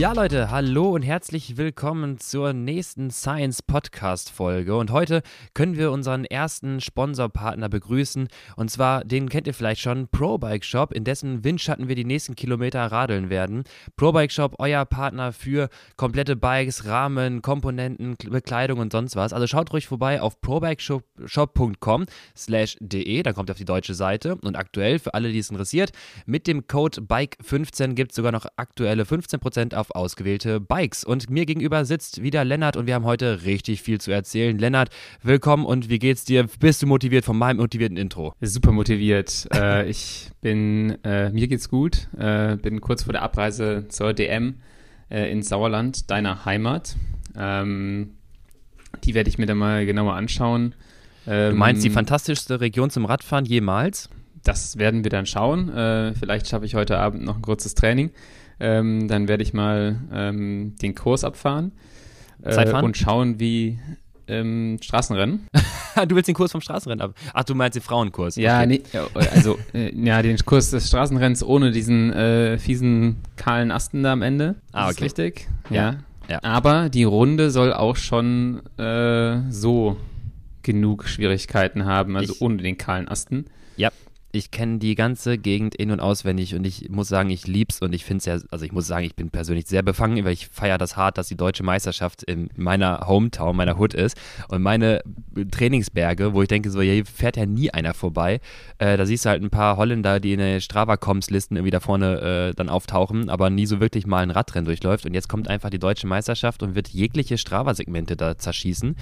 Ja, Leute, hallo und herzlich willkommen zur nächsten Science Podcast Folge. Und heute können wir unseren ersten Sponsorpartner begrüßen. Und zwar, den kennt ihr vielleicht schon, Pro Bike Shop, in dessen Windschatten wir die nächsten Kilometer radeln werden. Pro Bike Shop, euer Partner für komplette Bikes, Rahmen, Komponenten, Bekleidung und sonst was. Also schaut ruhig vorbei auf probikeshop.com slash de, dann kommt ihr auf die deutsche Seite. Und aktuell, für alle, die es interessiert, mit dem Code BIKE15 gibt es sogar noch aktuelle 15% auf ausgewählte Bikes. Und mir gegenüber sitzt wieder Lennart und wir haben heute richtig viel zu erzählen. Lennart, willkommen und wie geht's dir? Bist du motiviert von meinem motivierten Intro? Super motiviert. äh, ich bin, äh, mir geht's gut. Äh, bin kurz vor der Abreise zur DM äh, ins Sauerland, deiner Heimat. Ähm, die werde ich mir dann mal genauer anschauen. Ähm, du meinst die ähm, fantastischste Region zum Radfahren jemals? Das werden wir dann schauen. Äh, vielleicht schaffe ich heute Abend noch ein kurzes Training. Ähm, dann werde ich mal ähm, den Kurs abfahren äh, und schauen, wie ähm, Straßenrennen. du willst den Kurs vom Straßenrennen ab? Ach, du meinst den Frauenkurs? Ja, okay. nee, also äh, ja, den Kurs des Straßenrennens ohne diesen äh, fiesen kahlen Asten da am Ende. Ah, okay. Ist richtig? Ja. ja. Aber die Runde soll auch schon äh, so genug Schwierigkeiten haben, also ich, ohne den kahlen Asten. Ja, ich kenne die ganze Gegend in- und auswendig und ich muss sagen, ich lieb's und ich finde es ja, also ich muss sagen, ich bin persönlich sehr befangen, weil ich feiere das hart, dass die deutsche Meisterschaft in meiner Hometown, meiner Hood ist und meine Trainingsberge, wo ich denke, so, hier fährt ja nie einer vorbei. Äh, da siehst du halt ein paar Holländer, die in den Strava-Coms-Listen irgendwie da vorne äh, dann auftauchen, aber nie so wirklich mal ein Radrennen durchläuft und jetzt kommt einfach die deutsche Meisterschaft und wird jegliche Strava-Segmente da zerschießen.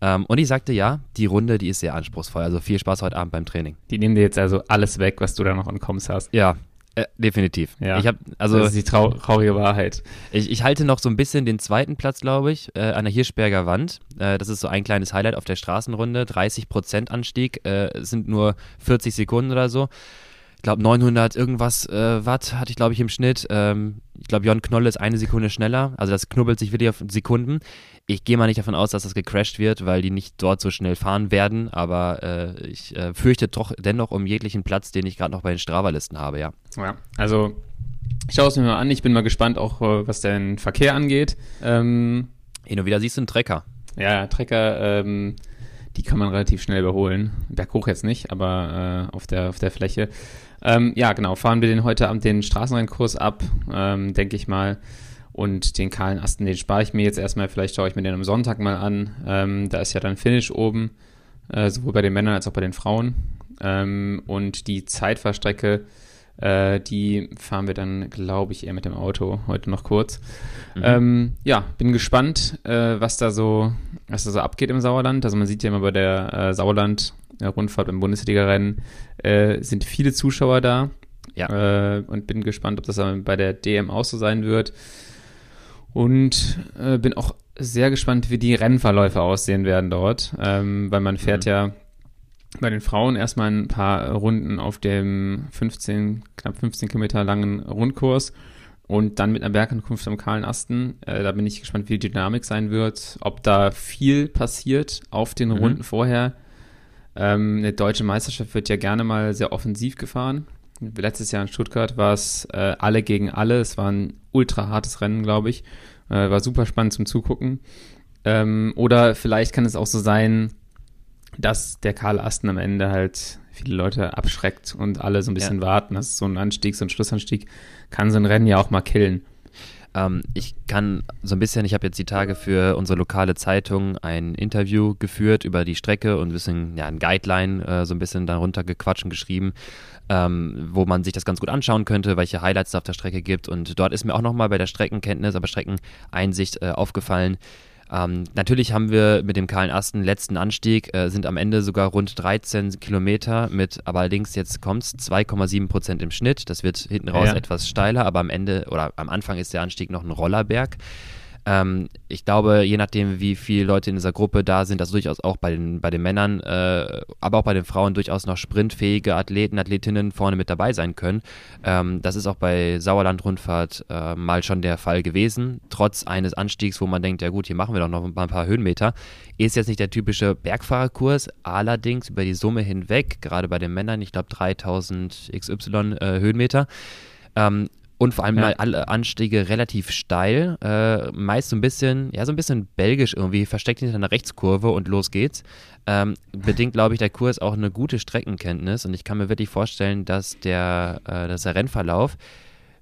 Ähm, und ich sagte, ja, die Runde, die ist sehr anspruchsvoll. Also viel Spaß heute Abend beim Training. Die nehmen dir jetzt also alles weg, was du da noch an Koms hast. Ja, äh, definitiv. Ja. Ich hab, also, das ist die trau traurige Wahrheit. Ich, ich, halte noch so ein bisschen den zweiten Platz, glaube ich, äh, an der Hirschberger Wand. Äh, das ist so ein kleines Highlight auf der Straßenrunde. 30% Anstieg, äh, sind nur 40 Sekunden oder so. Ich glaube 900 irgendwas äh, Watt hatte ich, glaube ich, im Schnitt. Ähm, ich glaube, Jon Knolle ist eine Sekunde schneller. Also das knubbelt sich wirklich auf Sekunden. Ich gehe mal nicht davon aus, dass das gecrashed wird, weil die nicht dort so schnell fahren werden. Aber äh, ich äh, fürchte doch dennoch um jeglichen Platz, den ich gerade noch bei den Strava-Listen habe, ja. Ja, also ich schaue es mir mal an. Ich bin mal gespannt, auch äh, was den Verkehr angeht. Ähm, Hin und wieder siehst du einen Trecker. Ja, Trecker, ähm, die kann man relativ schnell überholen. Berghoch jetzt nicht, aber äh, auf, der, auf der Fläche. Ähm, ja, genau. Fahren wir den heute Abend den Straßenrennkurs ab, ähm, denke ich mal. Und den kahlen Asten, den spare ich mir jetzt erstmal. Vielleicht schaue ich mir den am Sonntag mal an. Ähm, da ist ja dann Finish oben, äh, sowohl bei den Männern als auch bei den Frauen. Ähm, und die Zeitfahrstrecke, äh, die fahren wir dann, glaube ich, eher mit dem Auto heute noch kurz. Mhm. Ähm, ja, bin gespannt, äh, was da so, was da so abgeht im Sauerland. Also man sieht ja immer bei der äh, Sauerland-Rundfahrt im Bundesliga-Rennen äh, sind viele Zuschauer da. Ja. Äh, und bin gespannt, ob das bei der DM auch so sein wird. Und äh, bin auch sehr gespannt, wie die Rennverläufe aussehen werden dort, ähm, weil man fährt mhm. ja bei den Frauen erstmal ein paar Runden auf dem 15, knapp 15 Kilometer langen Rundkurs und dann mit einer Bergankunft am kahlen Asten. Äh, da bin ich gespannt, wie die Dynamik sein wird, ob da viel passiert auf den mhm. Runden vorher. Ähm, eine deutsche Meisterschaft wird ja gerne mal sehr offensiv gefahren. Letztes Jahr in Stuttgart war es äh, alle gegen alle. Es war ein ultra hartes Rennen, glaube ich. Äh, war super spannend zum Zugucken. Ähm, oder vielleicht kann es auch so sein, dass der Karl Asten am Ende halt viele Leute abschreckt und alle so ein bisschen ja. warten. Das ist so ein Anstieg, so ein Schlussanstieg, kann so ein Rennen ja auch mal killen. Ähm, ich kann so ein bisschen, ich habe jetzt die Tage für unsere lokale Zeitung ein Interview geführt über die Strecke und ein bisschen, ja, ein Guideline äh, so ein bisschen darunter gequatscht und geschrieben, ähm, wo man sich das ganz gut anschauen könnte, welche Highlights es auf der Strecke gibt. Und dort ist mir auch nochmal bei der Streckenkenntnis, aber Streckeneinsicht äh, aufgefallen, ähm, natürlich haben wir mit dem kahlen Asten letzten Anstieg, äh, sind am Ende sogar rund 13 Kilometer mit, aber allerdings jetzt kommt es 2,7 Prozent im Schnitt. Das wird hinten raus ja. etwas steiler, aber am Ende oder am Anfang ist der Anstieg noch ein Rollerberg. Ähm, ich glaube, je nachdem, wie viele Leute in dieser Gruppe da sind, dass durchaus auch bei den, bei den Männern, äh, aber auch bei den Frauen durchaus noch sprintfähige Athleten, Athletinnen vorne mit dabei sein können. Ähm, das ist auch bei Sauerland-Rundfahrt äh, mal schon der Fall gewesen. Trotz eines Anstiegs, wo man denkt, ja gut, hier machen wir doch noch ein paar Höhenmeter, ist jetzt nicht der typische Bergfahrerkurs. Allerdings über die Summe hinweg, gerade bei den Männern, ich glaube 3000 XY äh, Höhenmeter, ähm, und vor allem ja. alle Anstiege relativ steil, äh, meist so ein bisschen, ja, so ein bisschen belgisch irgendwie, versteckt hinter einer Rechtskurve und los geht's. Ähm, bedingt, glaube ich, der Kurs auch eine gute Streckenkenntnis und ich kann mir wirklich vorstellen, dass der, äh, dass der Rennverlauf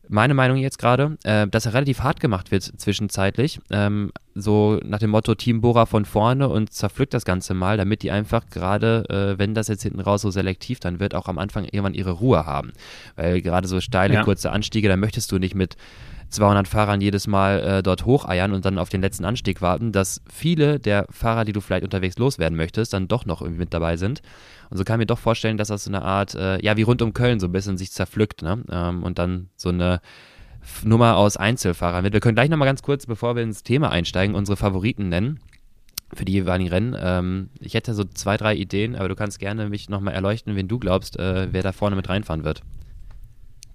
meine Meinung jetzt gerade, äh, dass er relativ hart gemacht wird zwischenzeitlich. Ähm, so nach dem Motto Team Bora von vorne und zerpflückt das Ganze mal, damit die einfach gerade, äh, wenn das jetzt hinten raus so selektiv dann wird, auch am Anfang irgendwann ihre Ruhe haben. Weil gerade so steile, ja. kurze Anstiege, da möchtest du nicht mit 200 Fahrern jedes Mal äh, dort hocheiern und dann auf den letzten Anstieg warten, dass viele der Fahrer, die du vielleicht unterwegs loswerden möchtest, dann doch noch irgendwie mit dabei sind. Und so kann ich mir doch vorstellen, dass das so eine Art, äh, ja, wie rund um Köln so ein bisschen sich zerpflückt, ne? Ähm, und dann so eine Nummer aus Einzelfahrern wird. Wir können gleich nochmal ganz kurz, bevor wir ins Thema einsteigen, unsere Favoriten nennen für die jeweiligen Rennen. Ähm, ich hätte so zwei, drei Ideen, aber du kannst gerne mich nochmal erleuchten, wen du glaubst, äh, wer da vorne mit reinfahren wird.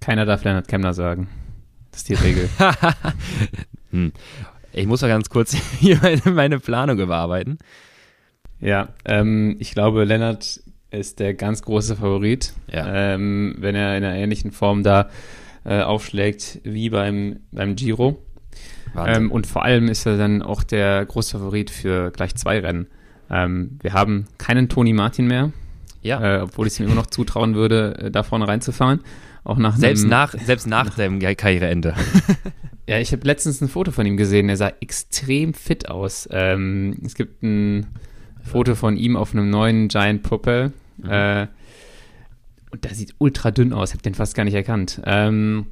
Keiner darf Leonard Kemner sagen. Das ist die Regel. hm. Ich muss mal ganz kurz hier meine, meine Planung überarbeiten. Ja, ähm, ich glaube, Lennart ist der ganz große Favorit. Ja. Ähm, wenn er in einer ähnlichen Form da äh, aufschlägt wie beim, beim Giro. Ähm, und vor allem ist er dann auch der große Favorit für gleich zwei Rennen. Ähm, wir haben keinen Toni Martin mehr. Ja. Äh, obwohl ich es ihm immer noch zutrauen würde, äh, da vorne reinzufahren. Auch nach selbst nach selbst nach dem Karriereende. ja, ich habe letztens ein Foto von ihm gesehen. Er sah extrem fit aus. Ähm, es gibt ein Foto von ihm auf einem neuen Giant Propel. Mhm. Äh, und der sieht ultra dünn aus. Ich habe den fast gar nicht erkannt. Ähm,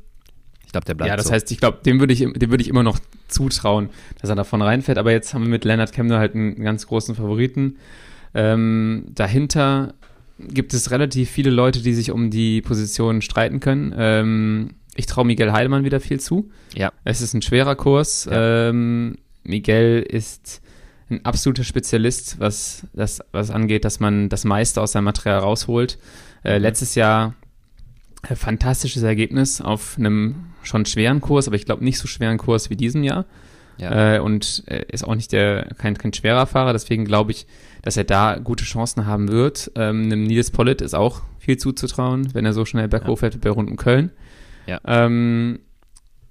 ich glaube, der bleibt. Ja, das so. heißt, ich glaube, dem würde ich, dem würde ich immer noch zutrauen, dass er davon reinfährt. Aber jetzt haben wir mit Leonard Kemner halt einen ganz großen Favoriten. Ähm, dahinter gibt es relativ viele Leute, die sich um die Position streiten können. Ähm, ich traue Miguel Heidemann wieder viel zu. Ja. Es ist ein schwerer Kurs. Ja. Ähm, Miguel ist ein absoluter Spezialist, was das was angeht, dass man das meiste aus seinem Material rausholt. Äh, mhm. letztes Jahr äh, fantastisches Ergebnis auf einem schon schweren Kurs, aber ich glaube nicht so schweren Kurs wie diesem Jahr. Ja. Äh, und äh, ist auch nicht der kein, kein schwerer Fahrer, deswegen glaube ich, dass er da gute Chancen haben wird. Ähm, einem Nils Pollitt ist auch viel zuzutrauen, wenn er so schnell berghoch fährt bei Runden Köln. Ja. Ähm,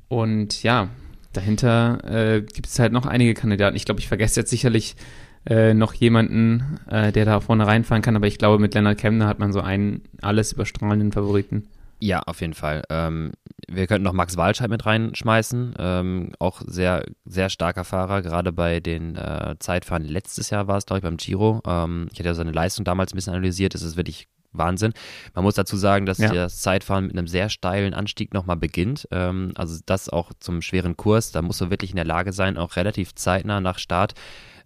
und ja, dahinter äh, gibt es halt noch einige Kandidaten. Ich glaube, ich vergesse jetzt sicherlich äh, noch jemanden, äh, der da vorne reinfahren kann, aber ich glaube, mit Leonard Kemner hat man so einen alles überstrahlenden Favoriten. Ja, auf jeden Fall. Ähm, wir könnten noch Max Walscheid mit reinschmeißen. Ähm, auch sehr, sehr starker Fahrer, gerade bei den äh, Zeitfahren. Letztes Jahr war es, glaube ich, beim Giro. Ähm, ich hatte ja seine Leistung damals ein bisschen analysiert. Es ist wirklich Wahnsinn. Man muss dazu sagen, dass ja. das Zeitfahren mit einem sehr steilen Anstieg nochmal beginnt. Ähm, also das auch zum schweren Kurs. Da musst du wirklich in der Lage sein, auch relativ zeitnah nach Start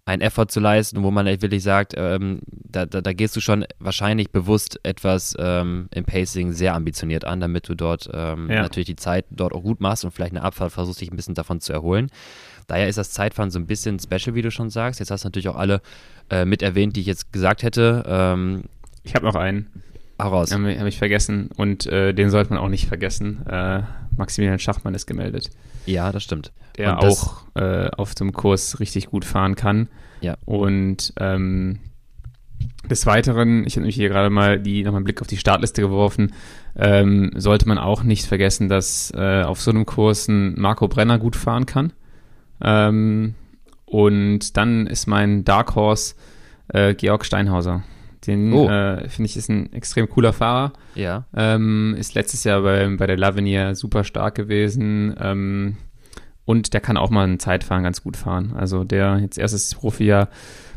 einen Effort zu leisten, wo man wirklich sagt, ähm, da, da, da, gehst du schon wahrscheinlich bewusst etwas ähm, im Pacing sehr ambitioniert an, damit du dort ähm, ja. natürlich die Zeit dort auch gut machst und vielleicht eine Abfahrt versuchst, dich ein bisschen davon zu erholen. Daher ist das Zeitfahren so ein bisschen special, wie du schon sagst. Jetzt hast du natürlich auch alle äh, mit erwähnt, die ich jetzt gesagt hätte. Ähm, ich habe noch einen. Heraus. Habe hab ich vergessen und äh, den sollte man auch nicht vergessen. Äh, Maximilian Schachmann ist gemeldet. Ja, das stimmt. Der und auch äh, auf dem Kurs richtig gut fahren kann. Ja. Und ähm, des Weiteren, ich habe nämlich hier gerade mal die nochmal einen Blick auf die Startliste geworfen, ähm, sollte man auch nicht vergessen, dass äh, auf so einem Kurs ein Marco Brenner gut fahren kann. Ähm, und dann ist mein Dark Horse äh, Georg Steinhauser. Den oh. äh, finde ich ist ein extrem cooler Fahrer. Ja. Ähm, ist letztes Jahr bei, bei der Lavinier super stark gewesen. Ähm, und der kann auch mal ein Zeitfahren ganz gut fahren. Also der jetzt erstes Profijahr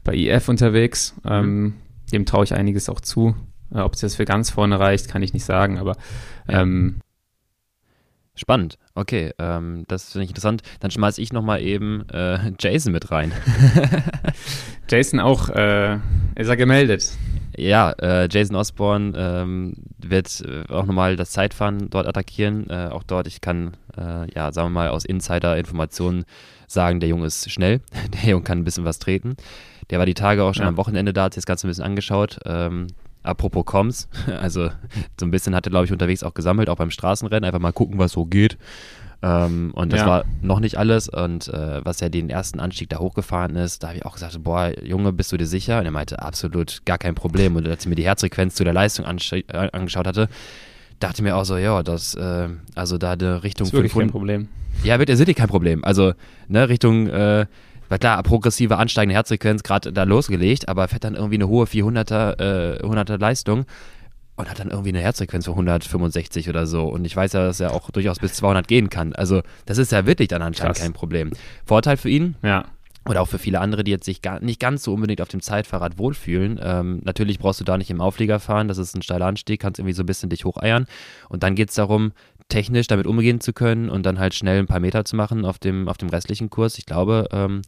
bei IF unterwegs. Mhm. Ähm, dem traue ich einiges auch zu. Äh, Ob es jetzt für ganz vorne reicht, kann ich nicht sagen, aber ja. ähm, Spannend, okay, ähm, das finde ich interessant. Dann schmeiße ich nochmal eben äh, Jason mit rein. Jason auch, äh, ist er gemeldet? Ja, äh, Jason Osborne ähm, wird äh, auch nochmal das Zeitfahren dort attackieren. Äh, auch dort, ich kann, äh, ja, sagen wir mal, aus Insider-Informationen sagen, der Junge ist schnell, der Junge kann ein bisschen was treten. Der war die Tage auch schon ja. am Wochenende da, hat sich das Ganze ein bisschen angeschaut. Ähm, apropos Coms, also so ein bisschen hat er, glaube ich, unterwegs auch gesammelt, auch beim Straßenrennen, einfach mal gucken, was so geht. Ähm, und das ja. war noch nicht alles. Und äh, was er den ersten Anstieg da hochgefahren ist, da habe ich auch gesagt, boah, Junge, bist du dir sicher? Und er meinte, absolut gar kein Problem. Und als ich mir die Herzfrequenz zu der Leistung äh, angeschaut hatte, dachte mir auch so, ja, das, äh, also da eine Richtung Das ist wirklich 500 kein Problem. Ja, wird ist wirklich kein Problem. Also, ne, Richtung, äh, war klar, progressive ansteigende Herzfrequenz gerade da losgelegt, aber fährt dann irgendwie eine hohe 400er, äh, 100er Leistung und hat dann irgendwie eine Herzfrequenz von 165 oder so. Und ich weiß ja, dass er auch durchaus bis 200 gehen kann. Also, das ist ja wirklich dann anscheinend Krass. kein Problem. Vorteil für ihn, Ja. oder auch für viele andere, die jetzt sich gar, nicht ganz so unbedingt auf dem Zeitfahrrad wohlfühlen. Ähm, natürlich brauchst du da nicht im Auflieger fahren, das ist ein steiler Anstieg, kannst irgendwie so ein bisschen dich hocheiern. Und dann geht es darum, technisch damit umgehen zu können und dann halt schnell ein paar Meter zu machen auf dem, auf dem restlichen Kurs. Ich glaube, ähm,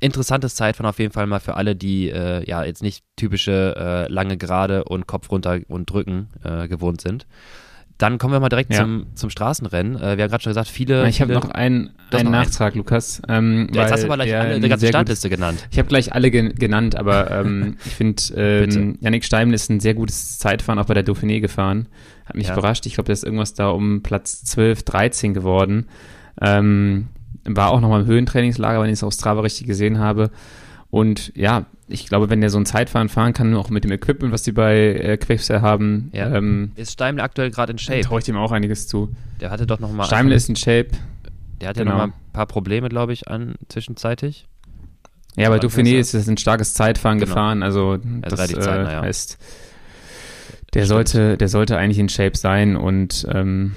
interessantes Zeitfahren auf jeden Fall mal für alle, die äh, ja jetzt nicht typische äh, lange Gerade und Kopf runter und drücken äh, gewohnt sind. Dann kommen wir mal direkt Ja. zum, zum Straßenrennen. Äh, wir haben gerade schon gesagt, viele. Ich habe noch einen, einen noch. Nachtrag, Lukas. Ähm, Ja, jetzt hast du aber gleich alle, ein die ganze gut- Startliste genannt. Ich habe gleich alle gen genannt, aber ähm, ich finde, ähm, Yannick Steimel ist ein sehr gutes Zeitfahren auch bei der Dauphiné gefahren. Hat mich Ja. überrascht. Ich glaube, der ist irgendwas da um Platz 12, 13 geworden. Ähm, war auch nochmal im Höhentrainingslager, wenn ich es auf Strava richtig gesehen habe. Und ja, ich glaube, wenn der so ein Zeitfahren fahren kann, auch mit dem Equipment, was die bei äh, Quickstep haben, Ja. ähm, Ist Steimle aktuell gerade in Shape? traue ich dem auch einiges zu. Der hatte doch noch mal. Steimel ist in Shape. Der hat ja genau. noch mal ein paar Probleme, glaube ich, an zwischenzeitig. Ja, Aber Dauphiné ist es ein starkes Zeitfahren Genau. gefahren, also ist das äh, ja. heißt, der Stimmt. sollte, der sollte eigentlich in Shape sein und ähm,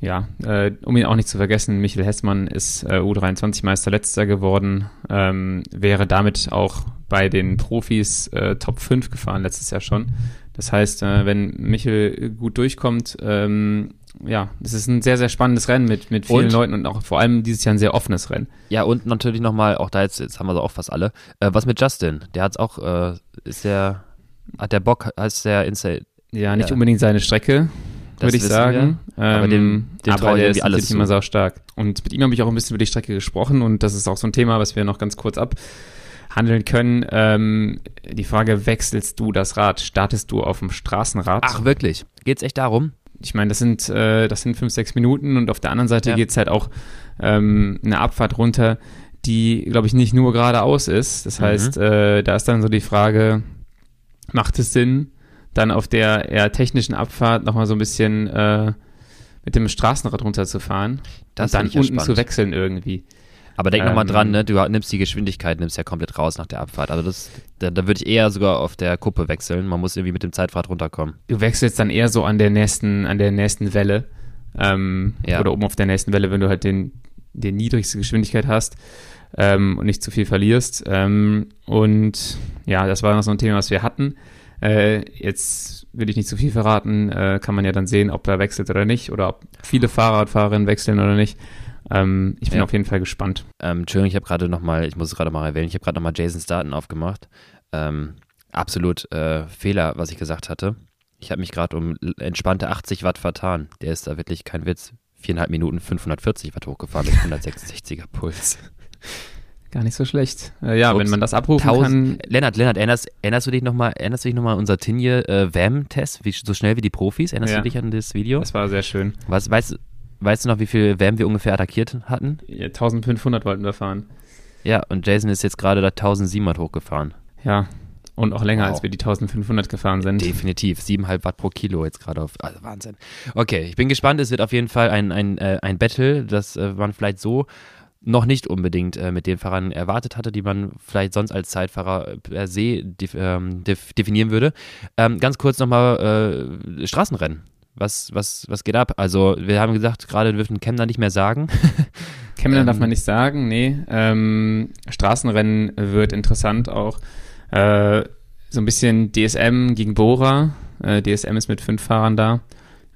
ja, äh, um ihn auch nicht zu vergessen, Michael Hessmann ist äh, U23-Meister letzter geworden, ähm, wäre damit auch bei den Profis äh, Top 5 gefahren letztes Jahr schon. Das heißt, äh, wenn Michel gut durchkommt, ähm, ja, es ist ein sehr, sehr spannendes Rennen mit, mit vielen Und? Leuten und auch vor allem dieses Jahr ein sehr offenes Rennen. Ja, und natürlich nochmal, auch da jetzt, jetzt haben wir so auch fast alle. Äh, was mit Justin? Der hat's auch, äh, ist der, hat der Bock, heißt der Insta Ja, nicht Ja. unbedingt seine Strecke, würde ich sagen. Aber Ähm, dem- dem aber der ist alles immer sau stark. Und mit ihm habe ich auch ein bisschen über die Strecke gesprochen und das ist auch so ein Thema, was wir noch ganz kurz abhandeln können. Ähm, die Frage, wechselst du das Rad? Startest du auf dem Straßenrad? Ach, wirklich? Geht's echt darum? ich meine, das sind, äh, das sind fünf, sechs Minuten und auf der anderen Seite Ja. geht's halt auch ähm, eine Abfahrt runter, die, glaube ich, nicht nur geradeaus ist. Das Mhm. heißt, äh, da ist dann so die Frage, macht es Sinn, dann auf der eher technischen Abfahrt nochmal so ein bisschen äh, mit dem Straßenrad runterzufahren Das und dann unten zu spannend. wechseln irgendwie. Aber denk noch nochmal Ähm, dran, ne? Du nimmst die Geschwindigkeit, nimmst ja komplett raus nach der Abfahrt. Also das, da, da würde ich eher sogar auf der Kuppe wechseln. Man muss irgendwie mit dem Zeitfahrrad runterkommen. Du wechselst dann eher so an der nächsten, an der nächsten Welle. Ähm, Ja. Oder oben auf der nächsten Welle, wenn du halt den, die niedrigste Geschwindigkeit hast ähm, und nicht zu viel verlierst. Ähm, und ja, das war noch so ein Thema, was wir hatten. Äh, jetzt will ich nicht zu viel verraten, äh, kann man ja dann sehen, ob er wechselt oder nicht oder ob viele Fahrradfahrerinnen wechseln oder nicht. Ähm, ich bin Ja. auf jeden Fall gespannt. Ähm, Entschuldigung, ich habe gerade nochmal, ich muss es gerade mal erwähnen, ich habe gerade nochmal Jasons Daten aufgemacht. Ähm, absolut äh, Fehler, was ich gesagt hatte. Ich habe mich gerade um entspannte 80 Watt vertan. Der ist da wirklich kein Witz. Viereinhalb Minuten 540 Watt hochgefahren mit 166er Puls. Gar nicht so schlecht. Äh, ja, Ups. wenn man das abrufen kann. Tausend, Lennart, Lennart, erinnerst, erinnerst du dich nochmal, erinnerst du dich nochmal an unser Tinje äh, VAM-Test, wie, so schnell wie die Profis? Erinnerst Ja. du dich an das Video? Das war sehr schön. Was, weißt, weißt du noch, wie viel VAM wir ungefähr attackiert hatten? Ja, 1500 wollten wir fahren. Ja, und Jason ist jetzt gerade da 1700 hochgefahren. Ja, und auch länger, Wow. als wir die 1500 gefahren sind. Definitiv, 7,5 Watt pro Kilo jetzt gerade auf. Also Wahnsinn. Okay, ich bin gespannt. Es wird auf jeden Fall ein, ein, äh, ein Battle, das äh, man vielleicht so noch nicht unbedingt äh, mit den Fahrern erwartet hatte, die man vielleicht sonst als Zeitfahrer äh, per se def, ähm, def, definieren würde. Ähm, ganz kurz nochmal äh, Straßenrennen. Was, was, was geht ab? Also, wir haben gesagt, gerade dürfen Kemner nicht mehr sagen. Kemmler Ähm, darf man nicht sagen, nee. Ähm, Straßenrennen wird interessant auch. Äh, so ein bisschen DSM gegen Bora. Äh, DSM ist mit fünf Fahrern da.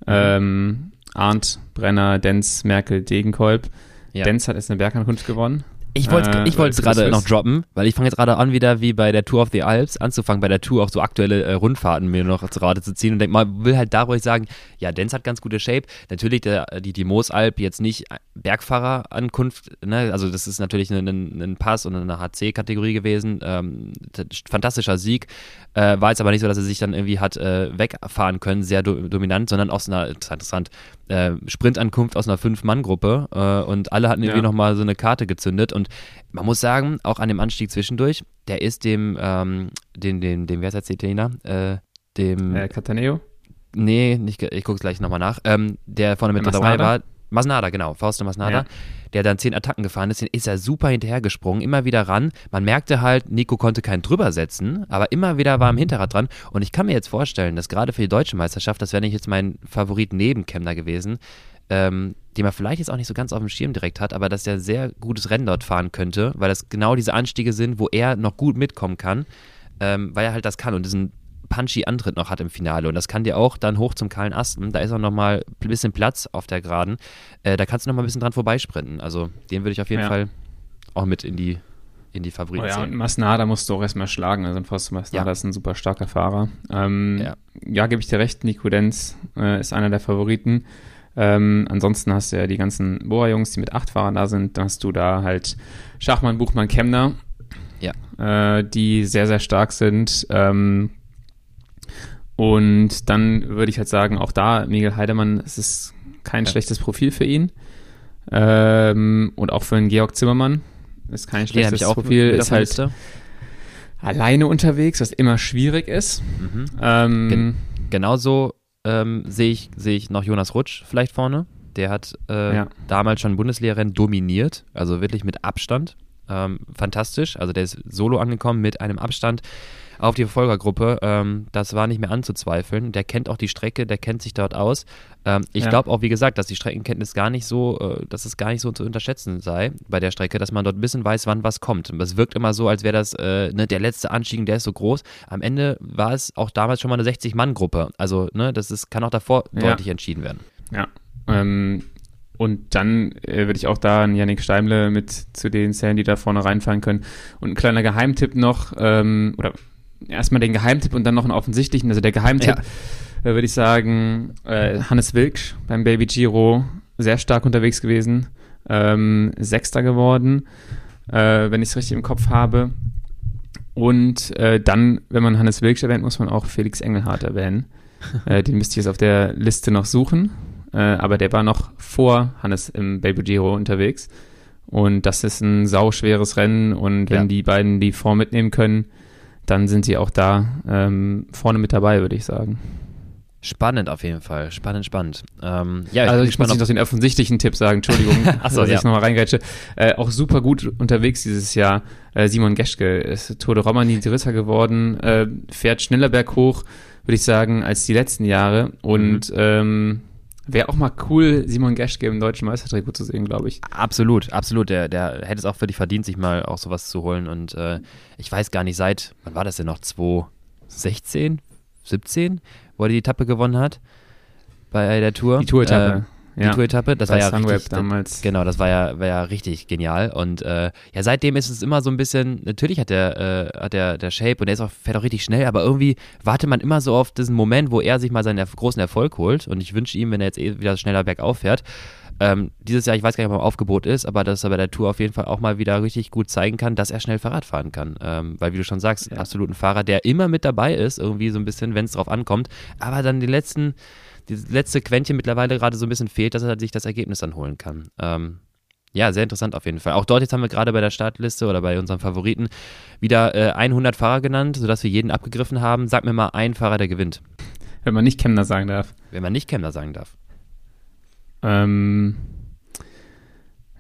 Ähm, Arndt, Brenner, Denz, Merkel, Degenkolb. Ja. Denz hat jetzt eine Bergankunft gewonnen. Ich wollte Äh, ich wollte es weil du gerade noch droppen, weil ich fange jetzt gerade an, wieder wie bei der Tour of the Alps anzufangen, bei der Tour auch so aktuelle äh, Rundfahrten mir noch zu Rate zu ziehen und denk mal, will halt da ruhig sagen, ja, Denz hat ganz gute Shape. Natürlich der, die, die Moosalp jetzt nicht Bergfahrerankunft, ne? also das ist natürlich ein, ein, ein Pass und eine HC-Kategorie gewesen. Ähm, fantastischer Sieg. Äh, war jetzt aber nicht so, dass er sich dann irgendwie hat äh, wegfahren können, sehr do dominant, sondern aus einer, interessant, äh, Sprintankunft aus einer Fünf-Mann-Gruppe äh, und alle hatten irgendwie Ja. nochmal so eine Karte gezündet und man muss sagen, auch an dem Anstieg zwischendurch, der ist dem, ähm, dem, dem, dem, wer ist der Italiener? Äh, dem, Äh, Cataneo? nee, nicht, ich gucke es gleich nochmal nach. Ähm, der vorne mit dabei war. Masnada, genau, Fausto Masnada, ja. der dann zehn Attacken gefahren ist, den ist er super hinterhergesprungen, immer wieder ran. Man merkte halt, Nico konnte keinen drüber setzen, aber immer wieder war am Hinterrad dran. Und ich kann mir jetzt vorstellen, dass gerade für die deutsche Meisterschaft, das wäre nicht jetzt mein Favorit neben Kemner gewesen, ähm, den man vielleicht jetzt auch nicht so ganz auf dem Schirm direkt hat, aber dass der sehr gutes Rennen dort fahren könnte, weil das genau diese Anstiege sind, wo er noch gut mitkommen kann, ähm, weil er halt das kann und diesen punchy Antritt noch hat im Finale. Und das kann dir auch dann hoch zum kahlen Asten. Da ist auch noch mal ein bisschen Platz auf der Geraden. Äh, da kannst du noch mal ein bisschen dran vorbeisprinten. Also den würde ich auf jeden ja. Fall auch mit in die in die Favoriten oh ja, und Masnada musst du auch erstmal schlagen. Also Fausto Masnada ja. ist ein super starker Fahrer. Ähm, ja, ja gebe ich dir recht. Nico Denz äh, ist einer der Favoriten. Ähm, ansonsten hast du ja die ganzen Boa-Jungs, die mit acht Fahrern da sind. Dann hast du da halt Schachmann, Buchmann, Kemner, ja. äh, die sehr, sehr stark sind. Ähm, und dann würde ich halt sagen, auch da, Miguel Heidemann, es ist kein ja. schlechtes Profil für ihn. Ähm, und auch für einen Georg Zimmermann ist kein schlechtes Profil. Ist halt Liste. alleine unterwegs, was immer schwierig ist. Mhm. Ähm, Gen genauso ähm, sehe ich, seh ich noch Jonas Rutsch vielleicht vorne. Der hat äh, ja. damals schon Bundesliga-Rennen dominiert, also wirklich mit Abstand. Ähm, fantastisch. Also der ist solo angekommen mit einem Abstand auf die Verfolgergruppe. Ähm, das war nicht mehr anzuzweifeln. Der kennt auch die Strecke, der kennt sich dort aus. Ähm, ich ja. glaube auch, wie gesagt, dass die Streckenkenntnis gar nicht so, äh, dass es gar nicht so zu unterschätzen sei bei der Strecke, dass man dort ein bisschen weiß, wann was kommt. Es wirkt immer so, als wäre das äh, ne, der letzte Anstieg, der ist so groß. Am Ende war es auch damals schon mal eine 60-Mann-Gruppe. Also, ne, das ist, kann auch davor ja. deutlich entschieden werden. Ja. Ähm, und dann äh, würde ich auch da einen Yannick Steimle mit zu den Zellen, die da vorne reinfallen können. Und ein kleiner Geheimtipp noch, ähm, oder erstmal den Geheimtipp und dann noch einen offensichtlichen. Also der Geheimtipp, ja. äh, würde ich sagen, äh, Hannes Wilksch beim Baby Giro, sehr stark unterwegs gewesen, ähm, Sechster geworden, äh, wenn ich es richtig im Kopf habe. Und äh, dann, wenn man Hannes Wilksch erwähnt, muss man auch Felix Engelhardt erwähnen. Äh, den müsste ich jetzt auf der Liste noch suchen. Äh, aber der war noch vor Hannes im Baby Giro unterwegs. Und das ist ein sauschweres Rennen. Und wenn ja. die beiden die Form mitnehmen können, dann sind sie auch da ähm, vorne mit dabei, würde ich sagen. Spannend auf jeden Fall. Spannend, spannend. Ähm, ja, also ich, ich muss nicht noch den offensichtlichen Tipp sagen, Entschuldigung, Achso, dass ja. ich nochmal reingrätsche. Äh, auch super gut unterwegs dieses Jahr. Äh, Simon Geschke ist Tour de Romani Dritter geworden, äh, fährt schneller berghoch, würde ich sagen, als die letzten Jahre. Und mhm. ähm, Wäre auch mal cool, Simon Geschke im deutschen Meistertrikot zu sehen, glaube ich. Absolut, absolut. Der, der hätte es auch für dich verdient, sich mal auch sowas zu holen. Und äh, ich weiß gar nicht, seit, wann war das denn noch? 2016, 17, wo er die Etappe gewonnen hat bei der Tour. Die Tour-Etappe. Ähm, die ja, Tour-Etappe. Das war ja Sunweb richtig, damals. Genau, das war ja, war ja richtig genial. Und äh, ja, seitdem ist es immer so ein bisschen, natürlich hat der, äh, hat der, der Shape und der ist auch, fährt auch richtig schnell, aber irgendwie wartet man immer so auf diesen Moment, wo er sich mal seinen großen Erfolg holt. Und ich wünsche ihm, wenn er jetzt eh wieder schneller bergauf fährt, ähm, dieses Jahr, ich weiß gar nicht, ob er im Aufgebot ist, aber dass er bei der Tour auf jeden Fall auch mal wieder richtig gut zeigen kann, dass er schnell Fahrrad fahren kann. Ähm, weil, wie du schon sagst, ja. absolut ein Fahrer, der immer mit dabei ist, irgendwie so ein bisschen, wenn es drauf ankommt, aber dann die letzten dieses letzte Quäntchen mittlerweile gerade so ein bisschen fehlt, dass er sich das Ergebnis dann holen kann. Ähm, ja, sehr interessant auf jeden Fall. Auch dort jetzt haben wir gerade bei der Startliste oder bei unserem Favoriten wieder äh, 100 Fahrer genannt, sodass wir jeden abgegriffen haben. Sag mir mal einen Fahrer, der gewinnt. Wenn man nicht Kemner sagen darf. Wenn man nicht Kemner sagen darf. Ähm,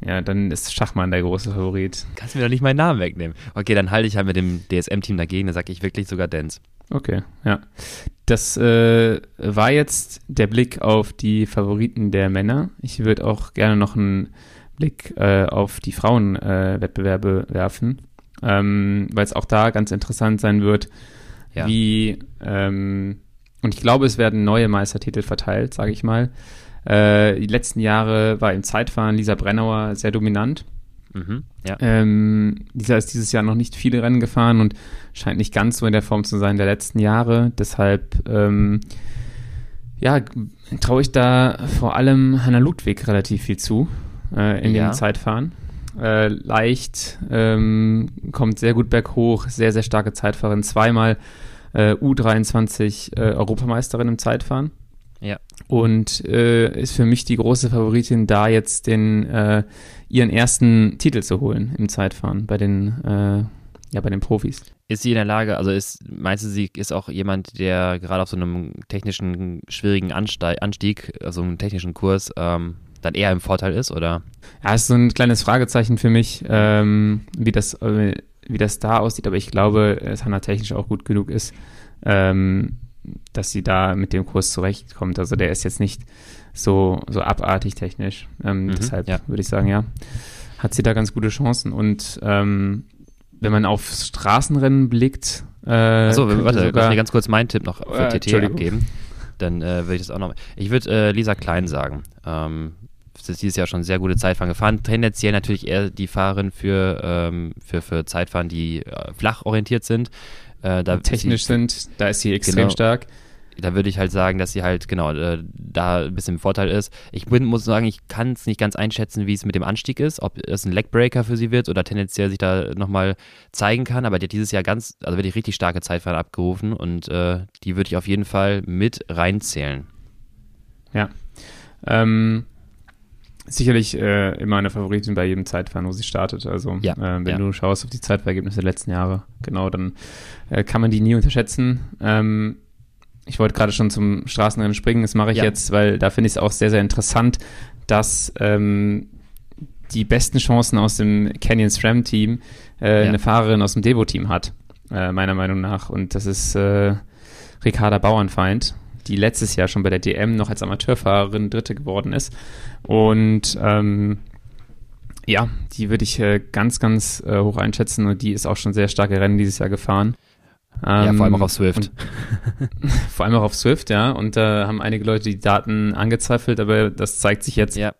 ja, dann ist Schachmann der große Favorit. Kannst du mir doch nicht meinen Namen wegnehmen. Okay, dann halte ich halt mit dem DSM-Team dagegen, dann sage ich wirklich sogar Dance. Okay, ja. Das äh, war jetzt der Blick auf die Favoriten der Männer. Ich würde auch gerne noch einen Blick äh, auf die Frauenwettbewerbe äh, werfen, ähm, weil es auch da ganz interessant sein wird, ja. wie, ähm, und ich glaube, es werden neue Meistertitel verteilt, sage ich mal. Äh, die letzten Jahre war im Zeitfahren Lisa Brennauer sehr dominant. Mhm, ja. ähm, Lisa ist dieses Jahr noch nicht viele Rennen gefahren und scheint nicht ganz so in der Form zu sein der letzten Jahre. Deshalb ähm, ja, traue ich da vor allem Hanna Ludwig relativ viel zu äh, in ja. dem Zeitfahren. Äh, leicht, ähm, kommt sehr gut berghoch, sehr, sehr starke Zeitfahrerin, zweimal äh, U23 äh, Europameisterin im Zeitfahren. Ja. Und äh, ist für mich die große Favoritin, da jetzt den äh, ihren ersten Titel zu holen im Zeitfahren bei den, äh, ja, bei den Profis. Ist sie in der Lage, also ist, meinst du, sie ist auch jemand, der gerade auf so einem technischen, schwierigen Ansteig, Anstieg, also einem technischen Kurs, ähm, dann eher im Vorteil ist, oder? Ja, ist so ein kleines Fragezeichen für mich, ähm, wie, das, äh, wie das da aussieht, aber ich glaube, dass Hannah technisch auch gut genug ist, ähm, dass sie da mit dem Kurs zurechtkommt. Also der ist jetzt nicht so, so abartig technisch. Ähm, mhm, deshalb ja. würde ich sagen, ja, hat sie da ganz gute Chancen. Und ähm, wenn man auf Straßenrennen blickt. Äh, Achso, warte, sogar, mir ganz kurz meinen Tipp noch für äh, TT abgeben. Dann äh, würde ich das auch noch. Ich würde äh, Lisa Klein sagen. Ähm, das ist dieses Jahr schon sehr gute Zeitfahren gefahren. Tendenziell natürlich eher die Fahrerin für, ähm, für, für Zeitfahren, die äh, flach orientiert sind. Äh, da technisch sie, sind, da ist sie extrem genau, stark da würde ich halt sagen, dass sie halt, genau, äh, da ein bisschen im Vorteil ist. Ich bin, muss sagen, ich kann es nicht ganz einschätzen, wie es mit dem Anstieg ist, ob es ein Legbreaker für sie wird oder tendenziell sich da nochmal zeigen kann, aber die hat dieses Jahr ganz, also wirklich richtig starke Zeitfahren abgerufen und äh, die würde ich auf jeden Fall mit reinzählen. Ja. Ähm, sicherlich äh, immer eine Favoritin bei jedem Zeitfahren, wo sie startet. Also ja, äh, wenn ja. du schaust auf die Zeitfahrergebnisse der letzten Jahre, genau, dann äh, kann man die nie unterschätzen. Ähm, ich wollte gerade schon zum Straßenrennen springen, das mache ich ja. jetzt, weil da finde ich es auch sehr, sehr interessant, dass ähm, die besten Chancen aus dem Canyon SRAM Team äh, ja. eine Fahrerin aus dem Devo-Team hat, äh, meiner Meinung nach. Und das ist äh, Ricarda Bauernfeind, die letztes Jahr schon bei der DM noch als Amateurfahrerin Dritte geworden ist. Und ähm, ja, die würde ich äh, ganz, ganz äh, hoch einschätzen und die ist auch schon sehr starke Rennen dieses Jahr gefahren. Ähm, ja, vor allem auch auf Swift. vor allem auch auf Swift, ja. Und da äh, haben einige Leute die Daten angezweifelt, aber das zeigt sich jetzt, ja.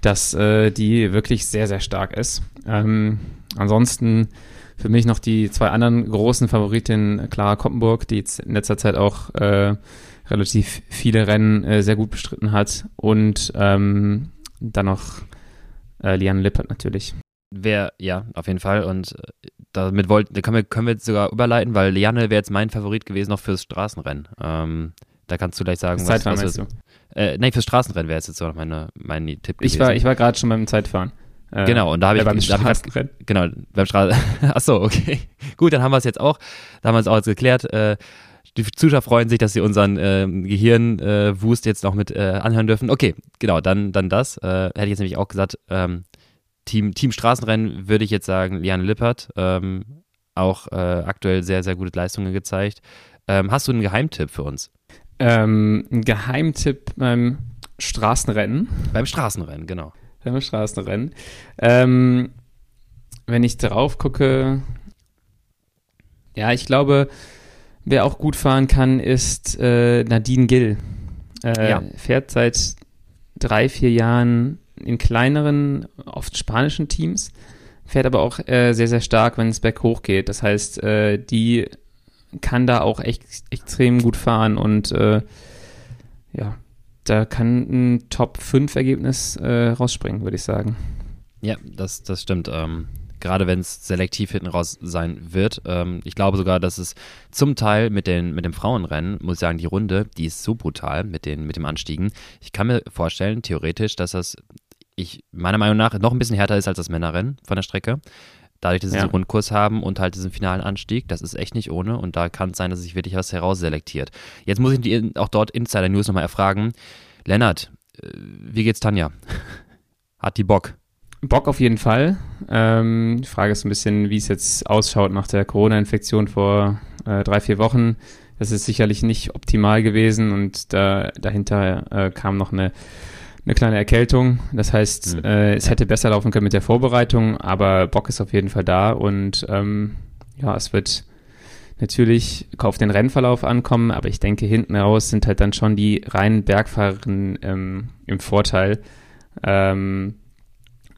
dass äh, die wirklich sehr, sehr stark ist. Ähm, ansonsten für mich noch die zwei anderen großen Favoritinnen, Clara Koppenburg, die jetzt in letzter Zeit auch äh, relativ viele Rennen äh, sehr gut bestritten hat. Und ähm, dann noch äh, Liane Lippert natürlich. Wer, ja, auf jeden Fall. Und äh, damit wollten, da können wir, können wir jetzt sogar überleiten, weil Liane wäre jetzt mein Favorit gewesen noch fürs Straßenrennen. Ähm, da kannst du gleich sagen, was, Zeitfahren was du? Äh, nein, fürs Straßenrennen wäre jetzt jetzt noch meine, mein Tipp gewesen. Ich war, ich war gerade schon beim Zeitfahren. Äh, genau, und da habe ich, beim da Straßenrennen. Ich, genau, beim Straßenrennen. Achso, okay. Gut, dann haben wir es jetzt auch, da haben wir es auch jetzt geklärt. Äh, die Zuschauer freuen sich, dass sie unseren äh, Gehirnwust äh, jetzt noch mit äh, anhören dürfen. Okay, genau, dann, dann das. Äh, hätte ich jetzt nämlich auch gesagt, ähm, Team, Team Straßenrennen würde ich jetzt sagen, Liane Lippert. Ähm, auch äh, aktuell sehr, sehr gute Leistungen gezeigt. Ähm, hast du einen Geheimtipp für uns? Ähm, ein Geheimtipp beim Straßenrennen. Beim Straßenrennen, genau. Beim Straßenrennen. Ähm, wenn ich drauf gucke, ja, ich glaube, wer auch gut fahren kann, ist äh, Nadine Gill. Äh, ja. Fährt seit drei, vier Jahren in kleineren, oft spanischen Teams, fährt aber auch äh, sehr, sehr stark, wenn es berghoch geht. Das heißt, äh, die kann da auch echt extrem gut fahren und äh, ja, da kann ein Top-5-Ergebnis äh, rausspringen, würde ich sagen. Ja, das, das stimmt. Ähm, gerade wenn es selektiv hinten raus sein wird. Ähm, ich glaube sogar, dass es zum Teil mit, den, mit dem Frauenrennen, muss ich sagen, die Runde, die ist so brutal mit, den, mit dem Anstiegen. Ich kann mir vorstellen, theoretisch, dass das ich meiner Meinung nach noch ein bisschen härter ist als das Männerrennen von der Strecke. Dadurch, dass sie ja. diesen Rundkurs haben und halt diesen finalen Anstieg, das ist echt nicht ohne und da kann es sein, dass sich wirklich was herausselektiert. Jetzt muss ich die auch dort Insider News nochmal erfragen. Lennart, äh, wie geht's Tanja? Hat die Bock? Bock auf jeden Fall. Ähm, die Frage ist ein bisschen, wie es jetzt ausschaut nach der Corona-Infektion vor äh, drei, vier Wochen. Das ist sicherlich nicht optimal gewesen und da, dahinter äh, kam noch eine eine kleine Erkältung. Das heißt, mhm. äh, es hätte besser laufen können mit der Vorbereitung, aber Bock ist auf jeden Fall da und ähm, ja, es wird natürlich auf den Rennverlauf ankommen, aber ich denke, hinten raus sind halt dann schon die reinen Bergfahrerinnen ähm, im Vorteil. Ähm,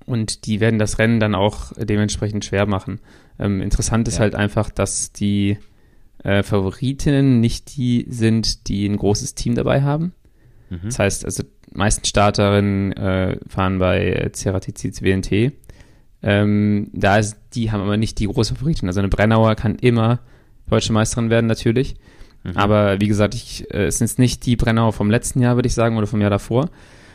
und die werden das Rennen dann auch dementsprechend schwer machen. Ähm, interessant ist ja. halt einfach, dass die äh, Favoritinnen nicht die sind, die ein großes Team dabei haben. Mhm. Das heißt, also meisten Starterinnen äh, fahren bei Ceratizid WNT. Ähm, da ist, die haben aber nicht die große Favoritin. Also eine Brennauer kann immer deutsche Meisterin werden, natürlich. Mhm. Aber wie gesagt, ich, äh, es sind nicht die Brennauer vom letzten Jahr, würde ich sagen, oder vom Jahr davor.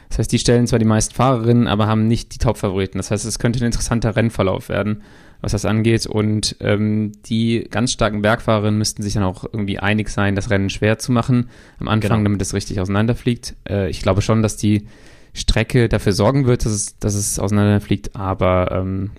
Das heißt, die stellen zwar die meisten Fahrerinnen, aber haben nicht die Top-Favoriten. Das heißt, es könnte ein interessanter Rennverlauf werden. Was das angeht. Und ähm, die ganz starken Bergfahrerinnen müssten sich dann auch irgendwie einig sein, das Rennen schwer zu machen am Anfang, genau. damit es richtig auseinanderfliegt. Äh, ich glaube schon, dass die Strecke dafür sorgen wird, dass es, dass es auseinanderfliegt, aber ähm,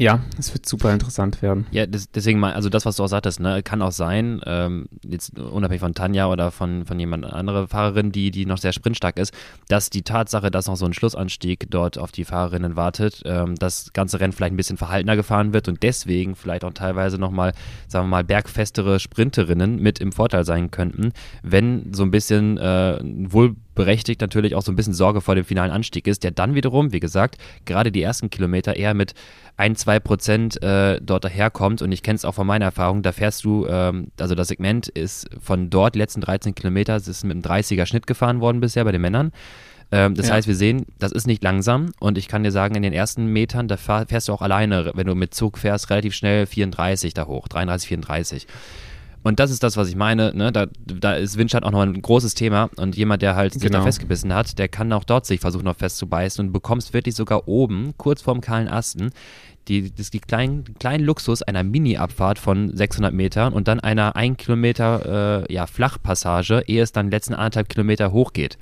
ja, es wird super interessant werden. Ja, das, deswegen mal, also das, was du auch sagtest, ne, kann auch sein, ähm, jetzt unabhängig von Tanja oder von, von jemand andere Fahrerin, die, die noch sehr sprintstark ist, dass die Tatsache, dass noch so ein Schlussanstieg dort auf die Fahrerinnen wartet, ähm, das ganze Rennen vielleicht ein bisschen verhaltener gefahren wird und deswegen vielleicht auch teilweise nochmal, sagen wir mal, bergfestere Sprinterinnen mit im Vorteil sein könnten, wenn so ein bisschen äh, wohl berechtigt natürlich auch so ein bisschen Sorge vor dem finalen Anstieg ist, der dann wiederum, wie gesagt, gerade die ersten Kilometer eher mit ein, zwei Prozent äh, dort daherkommt. Und ich kenne es auch von meiner Erfahrung, da fährst du, ähm, also das Segment ist von dort, die letzten 13 Kilometer, es ist mit einem 30er Schnitt gefahren worden bisher bei den Männern. Ähm, das ja. heißt, wir sehen, das ist nicht langsam und ich kann dir sagen, in den ersten Metern, da fährst du auch alleine, wenn du mit Zug fährst, relativ schnell 34 da hoch, 33, 34. Und das ist das, was ich meine. Ne? Da, da ist Windstand auch noch ein großes Thema. Und jemand, der halt sich genau. da festgebissen hat, der kann auch dort sich versuchen, noch festzubeißen und bekommst wirklich sogar oben, kurz vorm kahlen Asten, die, das ist die kleinen, kleinen Luxus einer Mini-Abfahrt von 600 Metern und dann einer 1 Kilometer äh, ja, Flachpassage, ehe es dann letzten anderthalb Kilometer hochgeht.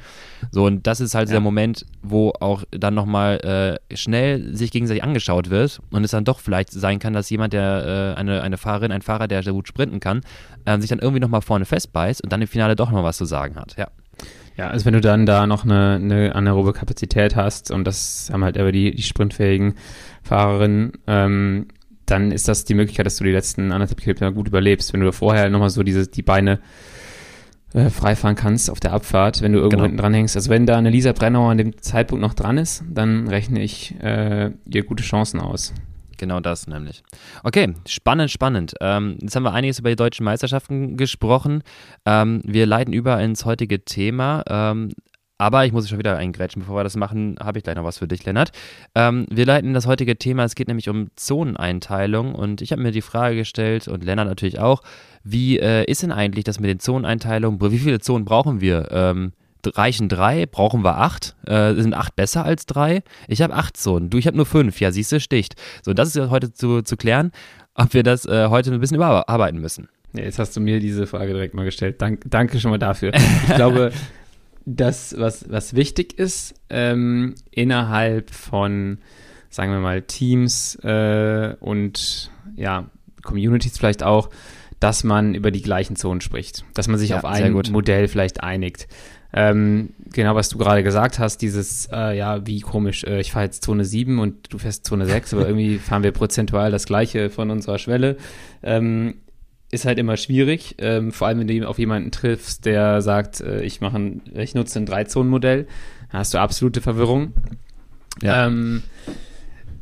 So, und das ist halt ja. der Moment, wo auch dann nochmal äh, schnell sich gegenseitig angeschaut wird und es dann doch vielleicht sein kann, dass jemand, der äh, eine, eine Fahrerin, ein Fahrer, der sehr gut sprinten kann, äh, sich dann irgendwie nochmal vorne festbeißt und dann im Finale doch noch was zu sagen hat. Ja. Ja, also wenn du dann da noch eine, eine anaerobe Kapazität hast und das haben halt aber die, die sprintfähigen Fahrerinnen, ähm, dann ist das die Möglichkeit, dass du die letzten anderthalb Kilometer gut überlebst. Wenn du vorher nochmal so diese, die Beine äh, freifahren kannst auf der Abfahrt, wenn du irgendwo genau. hinten dran hängst. Also wenn da eine Lisa Brennauer an dem Zeitpunkt noch dran ist, dann rechne ich äh, ihr gute Chancen aus. Genau das nämlich. Okay, spannend, spannend. Ähm, jetzt haben wir einiges über die deutschen Meisterschaften gesprochen. Ähm, wir leiten über ins heutige Thema. Ähm, aber ich muss schon wieder eingrätschen. Bevor wir das machen, habe ich gleich noch was für dich, Lennart. Ähm, wir leiten das heutige Thema. Es geht nämlich um Zoneneinteilung. Und ich habe mir die Frage gestellt, und Lennart natürlich auch, wie äh, ist denn eigentlich das mit den Zoneneinteilungen? Wie viele Zonen brauchen wir? Ähm, reichen drei, brauchen wir acht, äh, sind acht besser als drei. Ich habe acht Zonen, du, ich habe nur fünf, ja, siehst du, sticht. So, das ist heute zu, zu klären, ob wir das äh, heute ein bisschen überarbeiten müssen. Ja, jetzt hast du mir diese Frage direkt mal gestellt. Dank, danke schon mal dafür. Ich glaube, das, was, was wichtig ist, ähm, innerhalb von, sagen wir mal, Teams äh, und ja, Communities vielleicht auch, dass man über die gleichen Zonen spricht, dass man sich ja, auf ein Modell vielleicht einigt. Ähm, genau, was du gerade gesagt hast, dieses, äh, ja, wie komisch, äh, ich fahre jetzt Zone 7 und du fährst Zone 6, aber irgendwie fahren wir prozentual das gleiche von unserer Schwelle. Ähm, ist halt immer schwierig, ähm, vor allem wenn du auf jemanden triffst, der sagt, äh, ich mache ein, ich nutze ein Drei-Zonen-Modell, da hast du absolute Verwirrung. Ja. Ähm,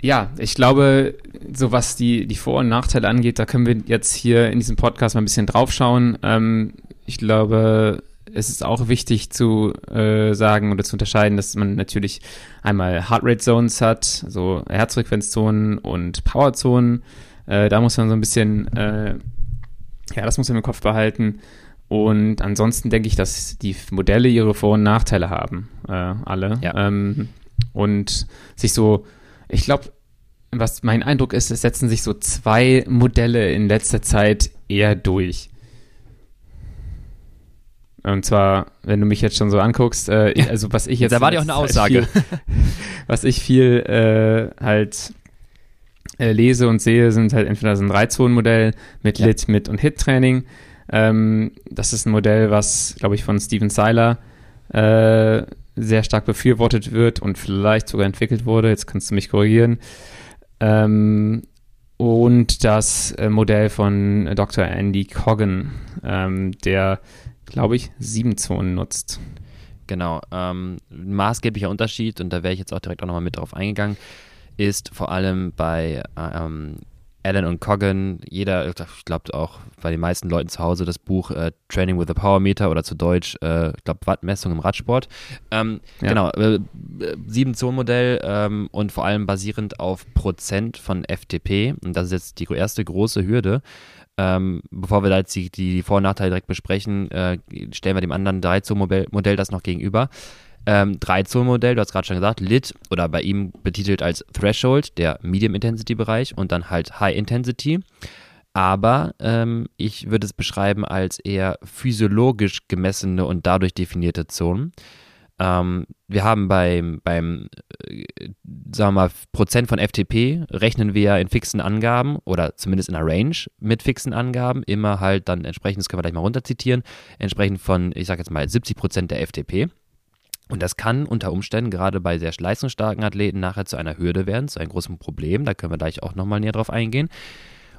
ja, ich glaube, so was die, die Vor- und Nachteile angeht, da können wir jetzt hier in diesem Podcast mal ein bisschen draufschauen. Ähm, ich glaube, es ist auch wichtig zu äh, sagen oder zu unterscheiden, dass man natürlich einmal Heart Rate Zones hat, also Herzfrequenzzonen und Powerzonen. Äh, da muss man so ein bisschen, äh, ja, das muss man im Kopf behalten. Und ansonsten denke ich, dass die Modelle ihre Vor- und Nachteile haben, äh, alle. Ja. Ähm, und sich so, ich glaube, was mein Eindruck ist, es setzen sich so zwei Modelle in letzter Zeit eher durch. Und zwar, wenn du mich jetzt schon so anguckst, äh, also was ich jetzt. Da war die auch eine Aussage. Viel, was ich viel äh, halt äh, lese und sehe, sind halt entweder so ein Drei-Zonen-Modell mit ja. Lit, Mit und Hit-Training. Ähm, das ist ein Modell, was, glaube ich, von Steven Seiler äh, sehr stark befürwortet wird und vielleicht sogar entwickelt wurde. Jetzt kannst du mich korrigieren. Ähm, und das äh, Modell von Dr. Andy Coggan, ähm, der glaube ich, sieben Zonen nutzt. Genau. Ähm, maßgeblicher Unterschied, und da wäre ich jetzt auch direkt auch nochmal mit drauf eingegangen, ist vor allem bei ähm, Allen und Coggan, jeder, ich glaube auch bei den meisten Leuten zu Hause das Buch äh, Training with a Power Meter oder zu Deutsch, äh, ich glaube, Wattmessung im Radsport. Ähm, ja. Genau, äh, Sieben-Zonen-Modell ähm, und vor allem basierend auf Prozent von FTP. Und das ist jetzt die erste große Hürde. Ähm, bevor wir da jetzt die, die Vor- und Nachteile direkt besprechen, äh, stellen wir dem anderen 3 modell das noch gegenüber. Ähm, Drei-Zonen-Modell, du hast gerade schon gesagt, Lit oder bei ihm betitelt als Threshold, der Medium-Intensity-Bereich und dann halt High-Intensity. Aber ähm, ich würde es beschreiben als eher physiologisch gemessene und dadurch definierte Zonen. Ähm, wir haben beim, beim äh, sagen wir mal, Prozent von FTP rechnen wir in fixen Angaben oder zumindest in einer Range mit fixen Angaben immer halt dann entsprechend, das können wir gleich mal runterzitieren, entsprechend von, ich sage jetzt mal 70 Prozent der FTP. Und das kann unter Umständen gerade bei sehr leistungsstarken Athleten nachher zu einer Hürde werden, zu einem großen Problem. Da können wir gleich auch nochmal näher drauf eingehen.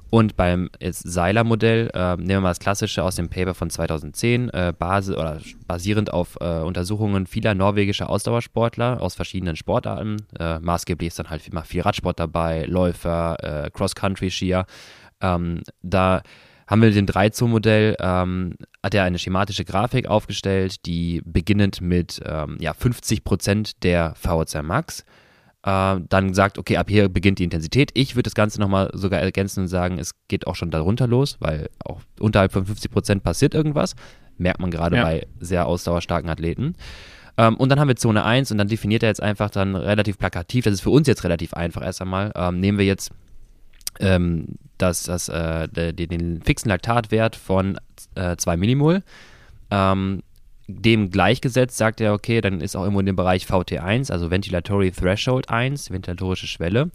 Und beim Seiler-Modell äh, nehmen wir mal das klassische aus dem Paper von 2010, äh, Base, oder basierend auf äh, Untersuchungen vieler norwegischer Ausdauersportler aus verschiedenen Sportarten. Äh, maßgeblich ist dann halt immer viel Radsport dabei, Läufer, äh, Cross-Country-Skier. Ähm, da haben wir dem 3-Zonen-Modell, ähm, hat er eine schematische Grafik aufgestellt, die beginnend mit ähm, ja, 50% der VO2 Max äh, dann sagt, okay, ab hier beginnt die Intensität. Ich würde das Ganze nochmal sogar ergänzen und sagen, es geht auch schon darunter los, weil auch unterhalb von 50 Prozent passiert irgendwas. Merkt man gerade ja. bei sehr ausdauerstarken Athleten. Ähm, und dann haben wir Zone 1 und dann definiert er jetzt einfach dann relativ plakativ, das ist für uns jetzt relativ einfach erst einmal. Ähm, nehmen wir jetzt ähm, das, das, äh, den, den, fixen Laktatwert von 2 äh, Millimol. Ähm, dem gleichgesetzt sagt er, okay, dann ist auch irgendwo in dem Bereich VT1, also Ventilatory Threshold 1, ventilatorische Schwelle.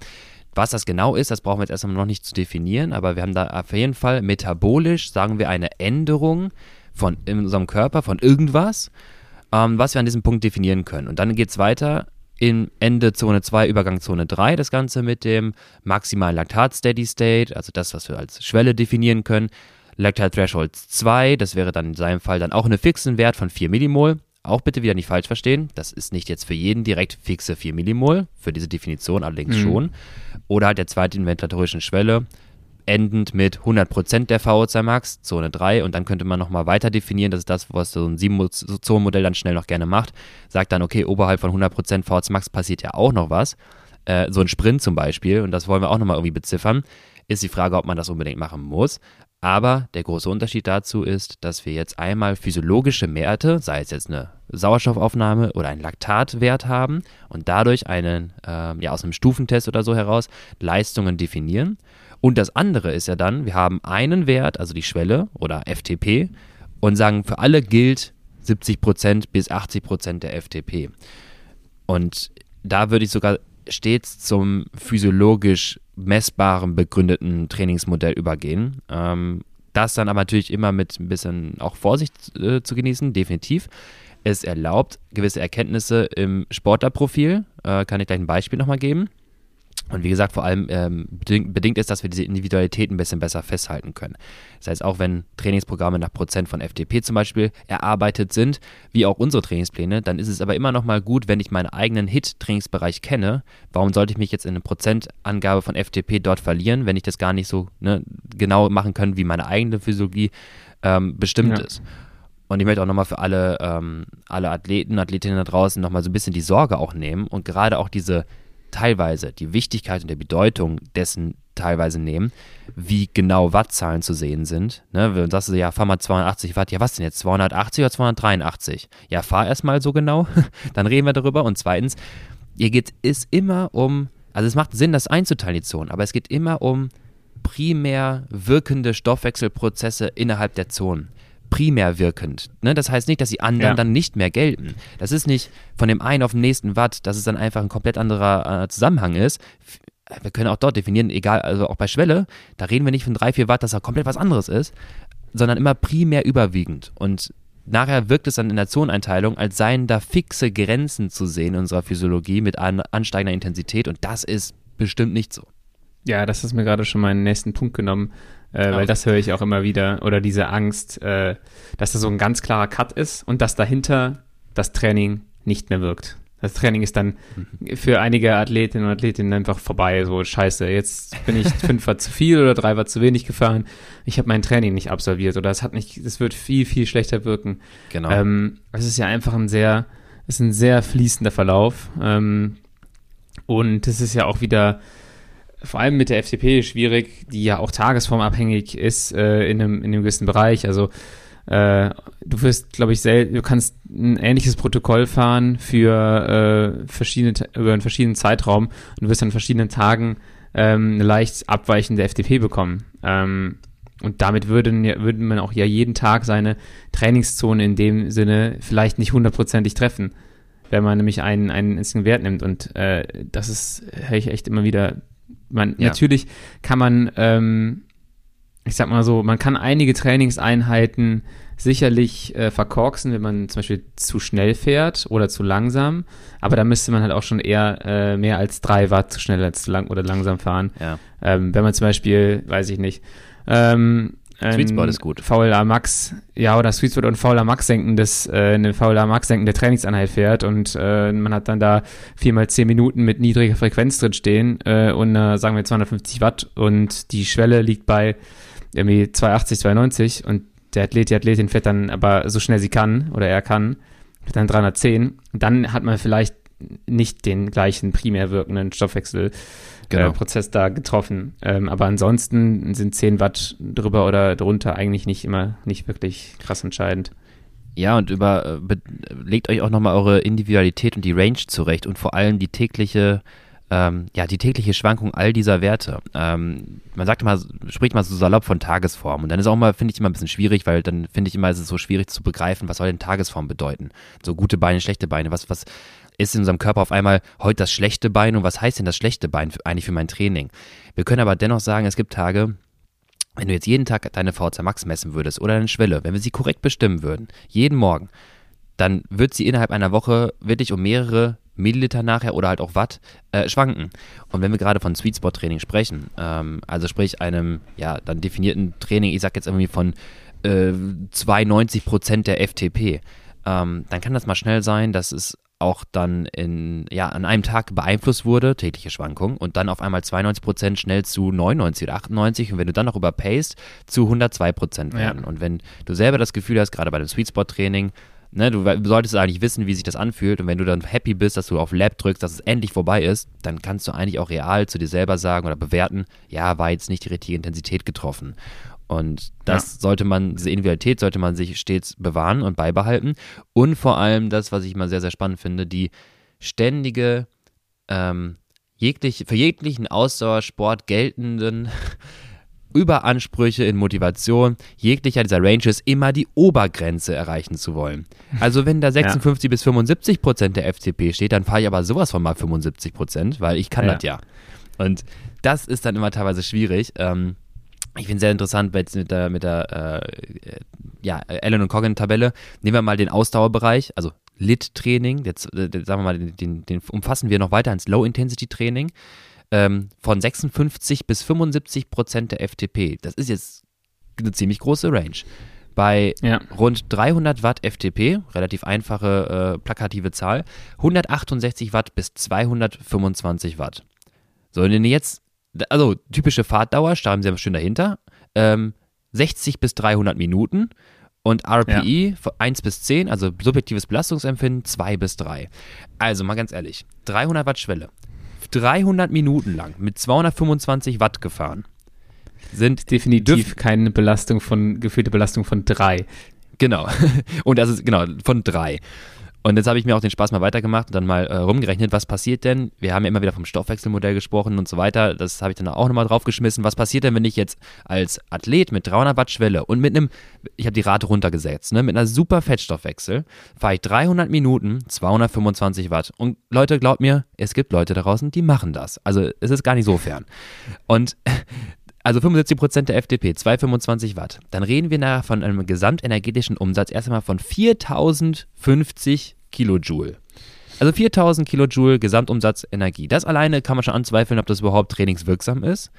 Was das genau ist, das brauchen wir jetzt erstmal noch nicht zu definieren, aber wir haben da auf jeden Fall metabolisch, sagen wir, eine Änderung von in unserem Körper von irgendwas, ähm, was wir an diesem Punkt definieren können. Und dann geht es weiter in Ende Zone 2, Übergang Zone 3, das Ganze mit dem maximalen Laktat Steady State, also das, was wir als Schwelle definieren können. Lactile Threshold 2, das wäre dann in seinem Fall dann auch einen fixen Wert von 4 Millimol. Auch bitte wieder nicht falsch verstehen, das ist nicht jetzt für jeden direkt fixe 4 Millimol, für diese Definition allerdings mhm. schon. Oder halt der zweiten ventilatorischen Schwelle, endend mit 100% der VO2 Max, Zone 3, und dann könnte man nochmal weiter definieren, das ist das, was so ein 7-Zonen-Modell dann schnell noch gerne macht, sagt dann, okay, oberhalb von 100% VO2 Max passiert ja auch noch was, äh, so ein Sprint zum Beispiel, und das wollen wir auch nochmal irgendwie beziffern, ist die Frage, ob man das unbedingt machen muss. Aber der große Unterschied dazu ist, dass wir jetzt einmal physiologische Werte, sei es jetzt eine Sauerstoffaufnahme oder ein Laktatwert haben und dadurch einen, äh, ja, aus einem Stufentest oder so heraus Leistungen definieren. Und das andere ist ja dann, wir haben einen Wert, also die Schwelle oder FTP, und sagen, für alle gilt 70% bis 80% der FTP. Und da würde ich sogar stets zum physiologisch messbaren, begründeten Trainingsmodell übergehen. Ähm, das dann aber natürlich immer mit ein bisschen auch Vorsicht äh, zu genießen, definitiv. Es erlaubt gewisse Erkenntnisse im Sportlerprofil. Äh, kann ich gleich ein Beispiel nochmal geben. Und wie gesagt, vor allem ähm, bedingt, ist, dass wir diese Individualität ein bisschen besser festhalten können. Das heißt, auch wenn Trainingsprogramme nach Prozent von FTP zum Beispiel erarbeitet sind, wie auch unsere Trainingspläne, dann ist es aber immer noch mal gut, wenn ich meinen eigenen Hit-Trainingsbereich kenne. Warum sollte ich mich jetzt in eine Prozentangabe von FTP dort verlieren, wenn ich das gar nicht so ne, genau machen kann, wie meine eigene Physiologie ähm, bestimmt ja. ist? Und ich möchte auch nochmal für alle, ähm, alle Athleten, Athletinnen da draußen nochmal so ein bisschen die Sorge auch nehmen und gerade auch diese teilweise die Wichtigkeit und die Bedeutung dessen teilweise nehmen, wie genau Wattzahlen zu sehen sind. Ne, wenn du sagst, ja, fahr mal 280 Watt, ja, was denn jetzt, 280 oder 283? Ja, fahr erstmal so genau, dann reden wir darüber. Und zweitens, hier geht es immer um, also es macht Sinn, das einzuteilen, die Zonen, aber es geht immer um primär wirkende Stoffwechselprozesse innerhalb der Zonen primär wirkend. Ne? Das heißt nicht, dass die anderen ja. dann nicht mehr gelten. Das ist nicht von dem einen auf den nächsten Watt, dass es dann einfach ein komplett anderer äh, Zusammenhang ist. Wir können auch dort definieren, egal, also auch bei Schwelle, da reden wir nicht von 3, 4 Watt, dass da komplett was anderes ist, sondern immer primär überwiegend. Und nachher wirkt es dann in der Zoneneinteilung, als seien da fixe Grenzen zu sehen in unserer Physiologie mit an, ansteigender Intensität und das ist bestimmt nicht so. Ja, das ist mir gerade schon meinen nächsten Punkt genommen äh, weil das höre ich auch immer wieder. Oder diese Angst, äh, dass da so ein ganz klarer Cut ist und dass dahinter das Training nicht mehr wirkt. Das Training ist dann mhm. für einige Athletinnen und Athletinnen einfach vorbei. So, scheiße, jetzt bin ich fünf Watt zu viel oder drei Watt zu wenig gefahren. Ich habe mein Training nicht absolviert oder es hat nicht, es wird viel, viel schlechter wirken. Genau. Ähm, es ist ja einfach ein sehr, es ist ein sehr fließender Verlauf. Ähm, und es ist ja auch wieder, vor allem mit der FDP schwierig, die ja auch tagesformabhängig ist äh, in, einem, in einem gewissen Bereich. Also äh, du wirst, glaube ich, du kannst ein ähnliches Protokoll fahren für äh, verschiedene, über einen verschiedenen Zeitraum und du wirst an verschiedenen Tagen ähm, eine leicht abweichende FTP bekommen. Ähm, und damit würden, würde man auch ja jeden Tag seine Trainingszone in dem Sinne vielleicht nicht hundertprozentig treffen, wenn man nämlich einen, einen Wert nimmt. Und äh, das ist, höre ich echt immer wieder. Man, ja. Natürlich kann man, ähm, ich sag mal so, man kann einige Trainingseinheiten sicherlich äh, verkorksen, wenn man zum Beispiel zu schnell fährt oder zu langsam. Aber da müsste man halt auch schon eher äh, mehr als drei Watt zu schnell als zu lang oder langsam fahren. Ja. Ähm, wenn man zum Beispiel, weiß ich nicht, ähm, Sweet Spot ist gut. VLA Max, ja, oder Sweet Spot und VLA Max senken, das, äh, eine VLA Max senkende Trainingseinheit fährt und äh, man hat dann da viermal zehn Minuten mit niedriger Frequenz drin stehen äh, und äh, sagen wir 250 Watt und die Schwelle liegt bei irgendwie 280, 290 und der Athlet, die Athletin fährt dann aber so schnell sie kann oder er kann, fährt dann 310 und dann hat man vielleicht nicht den gleichen primär wirkenden Stoffwechselprozess äh, genau. da getroffen. Ähm, aber ansonsten sind 10 Watt drüber oder drunter eigentlich nicht immer nicht wirklich krass entscheidend. Ja, und über, äh, legt euch auch nochmal eure Individualität und die Range zurecht und vor allem die tägliche ähm, ja, die tägliche Schwankung all dieser Werte. Ähm, man sagt immer, spricht mal so salopp von Tagesform. Und dann ist auch mal, finde ich immer ein bisschen schwierig, weil dann finde ich immer, ist es so schwierig zu begreifen, was soll denn Tagesform bedeuten? So gute Beine, schlechte Beine. Was, was ist in unserem Körper auf einmal heute das schlechte Bein und was heißt denn das schlechte Bein für, eigentlich für mein Training? Wir können aber dennoch sagen, es gibt Tage, wenn du jetzt jeden Tag deine VZ Max messen würdest oder deine Schwelle, wenn wir sie korrekt bestimmen würden, jeden Morgen, dann wird sie innerhalb einer Woche wirklich um mehrere Milliliter nachher oder halt auch Watt äh, schwanken. Und wenn wir gerade von Sweet Spot Training sprechen, ähm, also sprich einem ja dann definierten Training, ich sag jetzt irgendwie von äh, 92 Prozent der FTP, ähm, dann kann das mal schnell sein, dass es auch dann in, ja, an einem Tag beeinflusst wurde, tägliche Schwankung, und dann auf einmal 92 Prozent schnell zu 99 oder 98 und wenn du dann noch überpaced, zu 102 Prozent werden. Ja. Und wenn du selber das Gefühl hast, gerade bei dem Sweet Spot Training, Ne, du solltest eigentlich wissen, wie sich das anfühlt. Und wenn du dann happy bist, dass du auf Lab drückst, dass es endlich vorbei ist, dann kannst du eigentlich auch real zu dir selber sagen oder bewerten, ja, war jetzt nicht die richtige Intensität getroffen. Und das ja. sollte man, diese Individualität sollte man sich stets bewahren und beibehalten. Und vor allem das, was ich immer sehr, sehr spannend finde, die ständige, ähm, jeglich, für jeglichen Ausdauersport geltenden Überansprüche in Motivation jeglicher dieser Ranges immer die Obergrenze erreichen zu wollen. Also wenn da 56 ja. bis 75 Prozent der FTP steht, dann fahre ich aber sowas von mal 75 Prozent, weil ich kann ja. das ja. Und das ist dann immer teilweise schwierig. Ähm, ich finde es sehr interessant mit der, mit der äh, ja, Allen und Coggin-Tabelle. Nehmen wir mal den Ausdauerbereich, also Lit-Training, jetzt äh, sagen wir mal, den, den, umfassen wir noch weiter ins Low-Intensity-Training ähm, von 56 bis 75 Prozent der FTP. Das ist jetzt eine ziemlich große Range. Bei ja. rund 300 Watt FTP, relativ einfache, äh, plakative Zahl, 168 Watt bis 225 Watt. So, wenn jetzt, also typische Fahrtdauer, starren Sie schön dahinter, ähm, 60 bis 300 Minuten und RPI ja. 1 bis 10, also subjektives Belastungsempfinden 2 bis 3. Also mal ganz ehrlich, 300 Watt Schwelle, 300 Minuten lang mit 225 Watt gefahren. Sind definitiv keine Belastung von, gefühlte Belastung von drei. Genau. Und das ist, genau, von drei. Und jetzt habe ich mir auch den Spaß mal weitergemacht und dann mal äh, rumgerechnet, was passiert denn? Wir haben ja immer wieder vom Stoffwechselmodell gesprochen und so weiter. Das habe ich dann auch nochmal draufgeschmissen. Was passiert denn, wenn ich jetzt als Athlet mit 300 Watt Schwelle und mit einem, ich habe die Rate runtergesetzt, ne, mit einer super Fettstoffwechsel, fahre ich 300 Minuten, 225 Watt. Und Leute, glaubt mir, es gibt Leute da draußen, die machen das. Also es ist gar nicht so fern. Und also 75% der FDP, 225 Watt. Dann reden wir nachher von einem gesamtenergetischen Umsatz erst einmal von 4050 Kilojoule. Also 4000 Kilojoule Gesamtumsatz Energie. Das alleine kann man schon anzweifeln, ob das überhaupt trainingswirksam ist.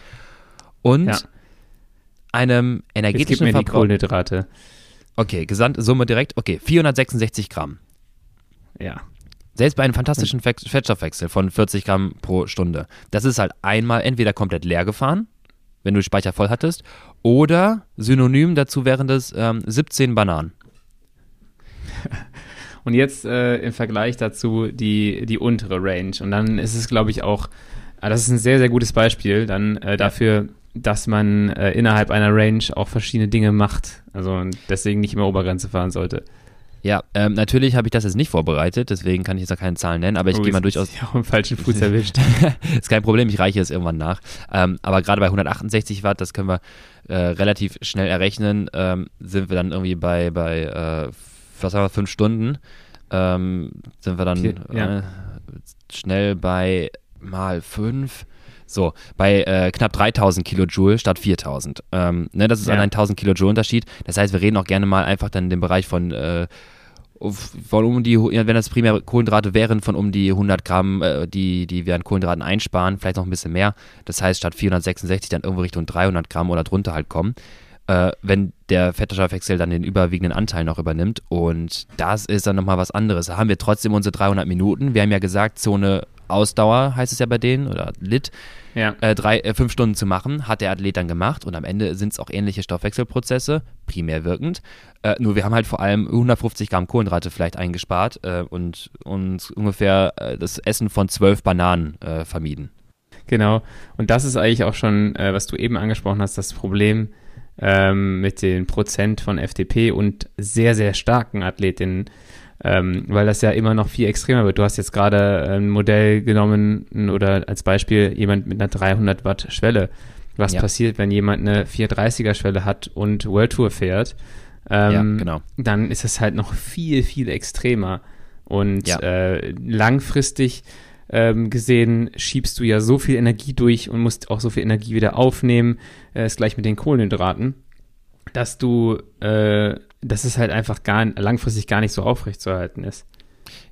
Und ja. einem energetischen Jetzt gib mir die Kohlenhydrate. Okay, Gesamtsumme direkt. Okay, 466 Gramm. Ja. Selbst bei einem fantastischen Fettstoffwechsel von 40 Gramm pro Stunde. Das ist halt einmal entweder komplett leer gefahren wenn du Speicher voll hattest. Oder synonym dazu wären das ähm, 17 Bananen. Und jetzt äh, im Vergleich dazu die, die untere Range. Und dann ist es, glaube ich, auch, ah, das ist ein sehr, sehr gutes Beispiel dann äh, dafür, dass man äh, innerhalb einer Range auch verschiedene Dinge macht. Also deswegen nicht immer Obergrenze fahren sollte. Ja, ähm, natürlich habe ich das jetzt nicht vorbereitet, deswegen kann ich jetzt auch keine Zahlen nennen, aber ich oh, gehe mal durchaus. Ja, auch im falschen Fuß erwischt. ist kein Problem, ich reiche es irgendwann nach. Ähm, aber gerade bei 168 Watt, das können wir äh, relativ schnell errechnen, ähm, sind wir dann irgendwie bei, bei äh, was haben wir, fünf Stunden. Ähm, sind wir dann okay, ja. äh, schnell bei mal fünf. So, bei äh, knapp 3000 Kilojoule statt 4000. Ähm, ne, das ist ja. ein 1000 Kilojoule Unterschied. Das heißt, wir reden auch gerne mal einfach dann in dem Bereich von äh, von um die, wenn das primär Kohlenhydrate wären, von um die 100 Gramm, äh, die, die wir an Kohlenhydraten einsparen, vielleicht noch ein bisschen mehr. Das heißt, statt 466 dann irgendwo Richtung 300 Gramm oder drunter halt kommen, äh, wenn der Fettstoffwechsel dann den überwiegenden Anteil noch übernimmt. Und das ist dann nochmal was anderes. Da haben wir trotzdem unsere 300 Minuten. Wir haben ja gesagt, Zone Ausdauer heißt es ja bei denen oder Lit ja. äh, drei, äh, fünf Stunden zu machen, hat der Athlet dann gemacht und am Ende sind es auch ähnliche Stoffwechselprozesse, primär wirkend. Äh, nur wir haben halt vor allem 150 Gramm Kohlenhydrate vielleicht eingespart äh, und uns ungefähr äh, das Essen von zwölf Bananen äh, vermieden. Genau, und das ist eigentlich auch schon, was du eben angesprochen hast, das Problem ähm, mit den Prozent von FDP und sehr, sehr starken Athletinnen ähm, weil das ja immer noch viel extremer wird. Du hast jetzt gerade ein Modell genommen oder als Beispiel jemand mit einer 300 Watt Schwelle. Was ja. passiert, wenn jemand eine 430er Schwelle hat und World Tour fährt? Ähm, ja, genau. Dann ist es halt noch viel, viel extremer. Und ja. äh, langfristig ähm, gesehen schiebst du ja so viel Energie durch und musst auch so viel Energie wieder aufnehmen. Äh, ist gleich mit den Kohlenhydraten, dass du äh, dass es halt einfach gar, langfristig gar nicht so aufrecht zu erhalten ist.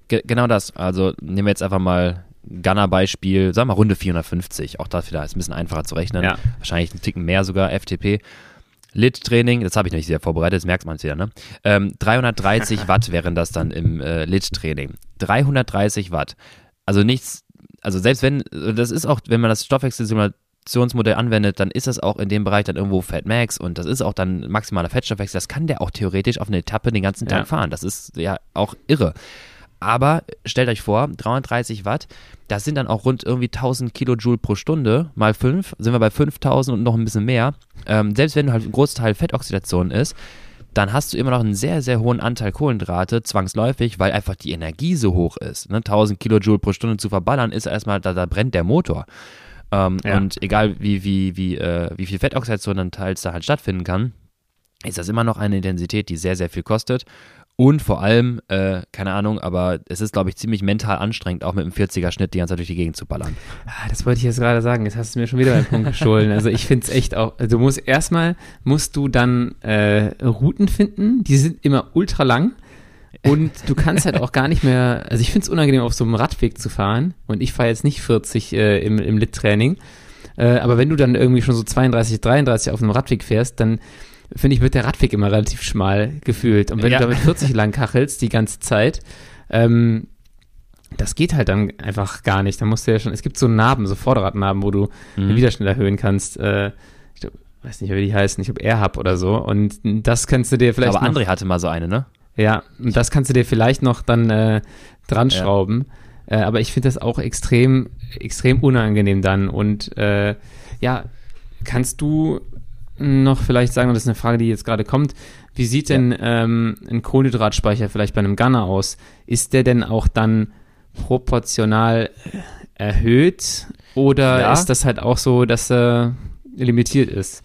Ge genau das. Also nehmen wir jetzt einfach mal Gunner-Beispiel, sagen wir mal Runde 450. Auch das wieder ist ein bisschen einfacher zu rechnen. Ja. Wahrscheinlich einen Ticken mehr sogar FTP. Lit-Training, das habe ich noch nicht sehr vorbereitet, das merkt man es wieder, ne? Ähm, 330 Watt wären das dann im äh, Lit-Training. 330 Watt. Also nichts, also selbst wenn, das ist auch, wenn man das Stoffwechselsimulator Produktionsmodell anwendet, dann ist das auch in dem Bereich dann irgendwo Fat Max und das ist auch dann maximaler Fettstoffwechsel. Das kann der auch theoretisch auf eine Etappe den ganzen Tag ja. fahren. Das ist ja auch irre. Aber stellt euch vor, 330 Watt, das sind dann auch rund irgendwie 1000 Kilojoule pro Stunde, mal 5, sind wir bei 5000 und noch ein bisschen mehr. Ähm, selbst wenn halt ein Großteil Fettoxidation ist, dann hast du immer noch einen sehr, sehr hohen Anteil Kohlenhydrate, zwangsläufig, weil einfach die Energie so hoch ist. Ne? 1000 Kilojoule pro Stunde zu verballern, ist erstmal, da, da brennt der Motor. Ähm, ja. Und egal wie, wie, wie, äh, wie viel Fettoxidation dann teils da halt stattfinden kann, ist das immer noch eine Intensität, die sehr, sehr viel kostet. Und vor allem, äh, keine Ahnung, aber es ist, glaube ich, ziemlich mental anstrengend, auch mit einem 40er-Schnitt die ganze Zeit durch die Gegend zu ballern. Ah, das wollte ich jetzt gerade sagen. Jetzt hast du mir schon wieder einen Punkt gestohlen. Also ich finde es echt auch, also du musst erstmal, musst du dann äh, Routen finden, die sind immer ultra lang. Und du kannst halt auch gar nicht mehr, also ich finde es unangenehm, auf so einem Radweg zu fahren. Und ich fahre jetzt nicht 40 äh, im, im Lit-Training. Äh, aber wenn du dann irgendwie schon so 32, 33 auf einem Radweg fährst, dann finde ich, wird der Radweg immer relativ schmal gefühlt. Und wenn ja. du damit 40 lang kachelst die ganze Zeit, ähm, das geht halt dann einfach gar nicht. Da musst du ja schon, es gibt so Narben, so Vorderradnarben, wo du mhm. den Widerstand erhöhen kannst. Äh, ich glaub, weiß nicht, wie die heißen, ich glaube AirHub oder so. Und das kannst du dir vielleicht. Aber André hatte mal so eine, ne? Ja, und das kannst du dir vielleicht noch dann äh, dran schrauben. Ja. Äh, aber ich finde das auch extrem, extrem unangenehm dann. Und äh, ja, kannst du noch vielleicht sagen, und das ist eine Frage, die jetzt gerade kommt, wie sieht denn ähm, ein Kohlenhydratspeicher vielleicht bei einem Gunner aus? Ist der denn auch dann proportional erhöht oder ja. ist das halt auch so, dass er limitiert ist?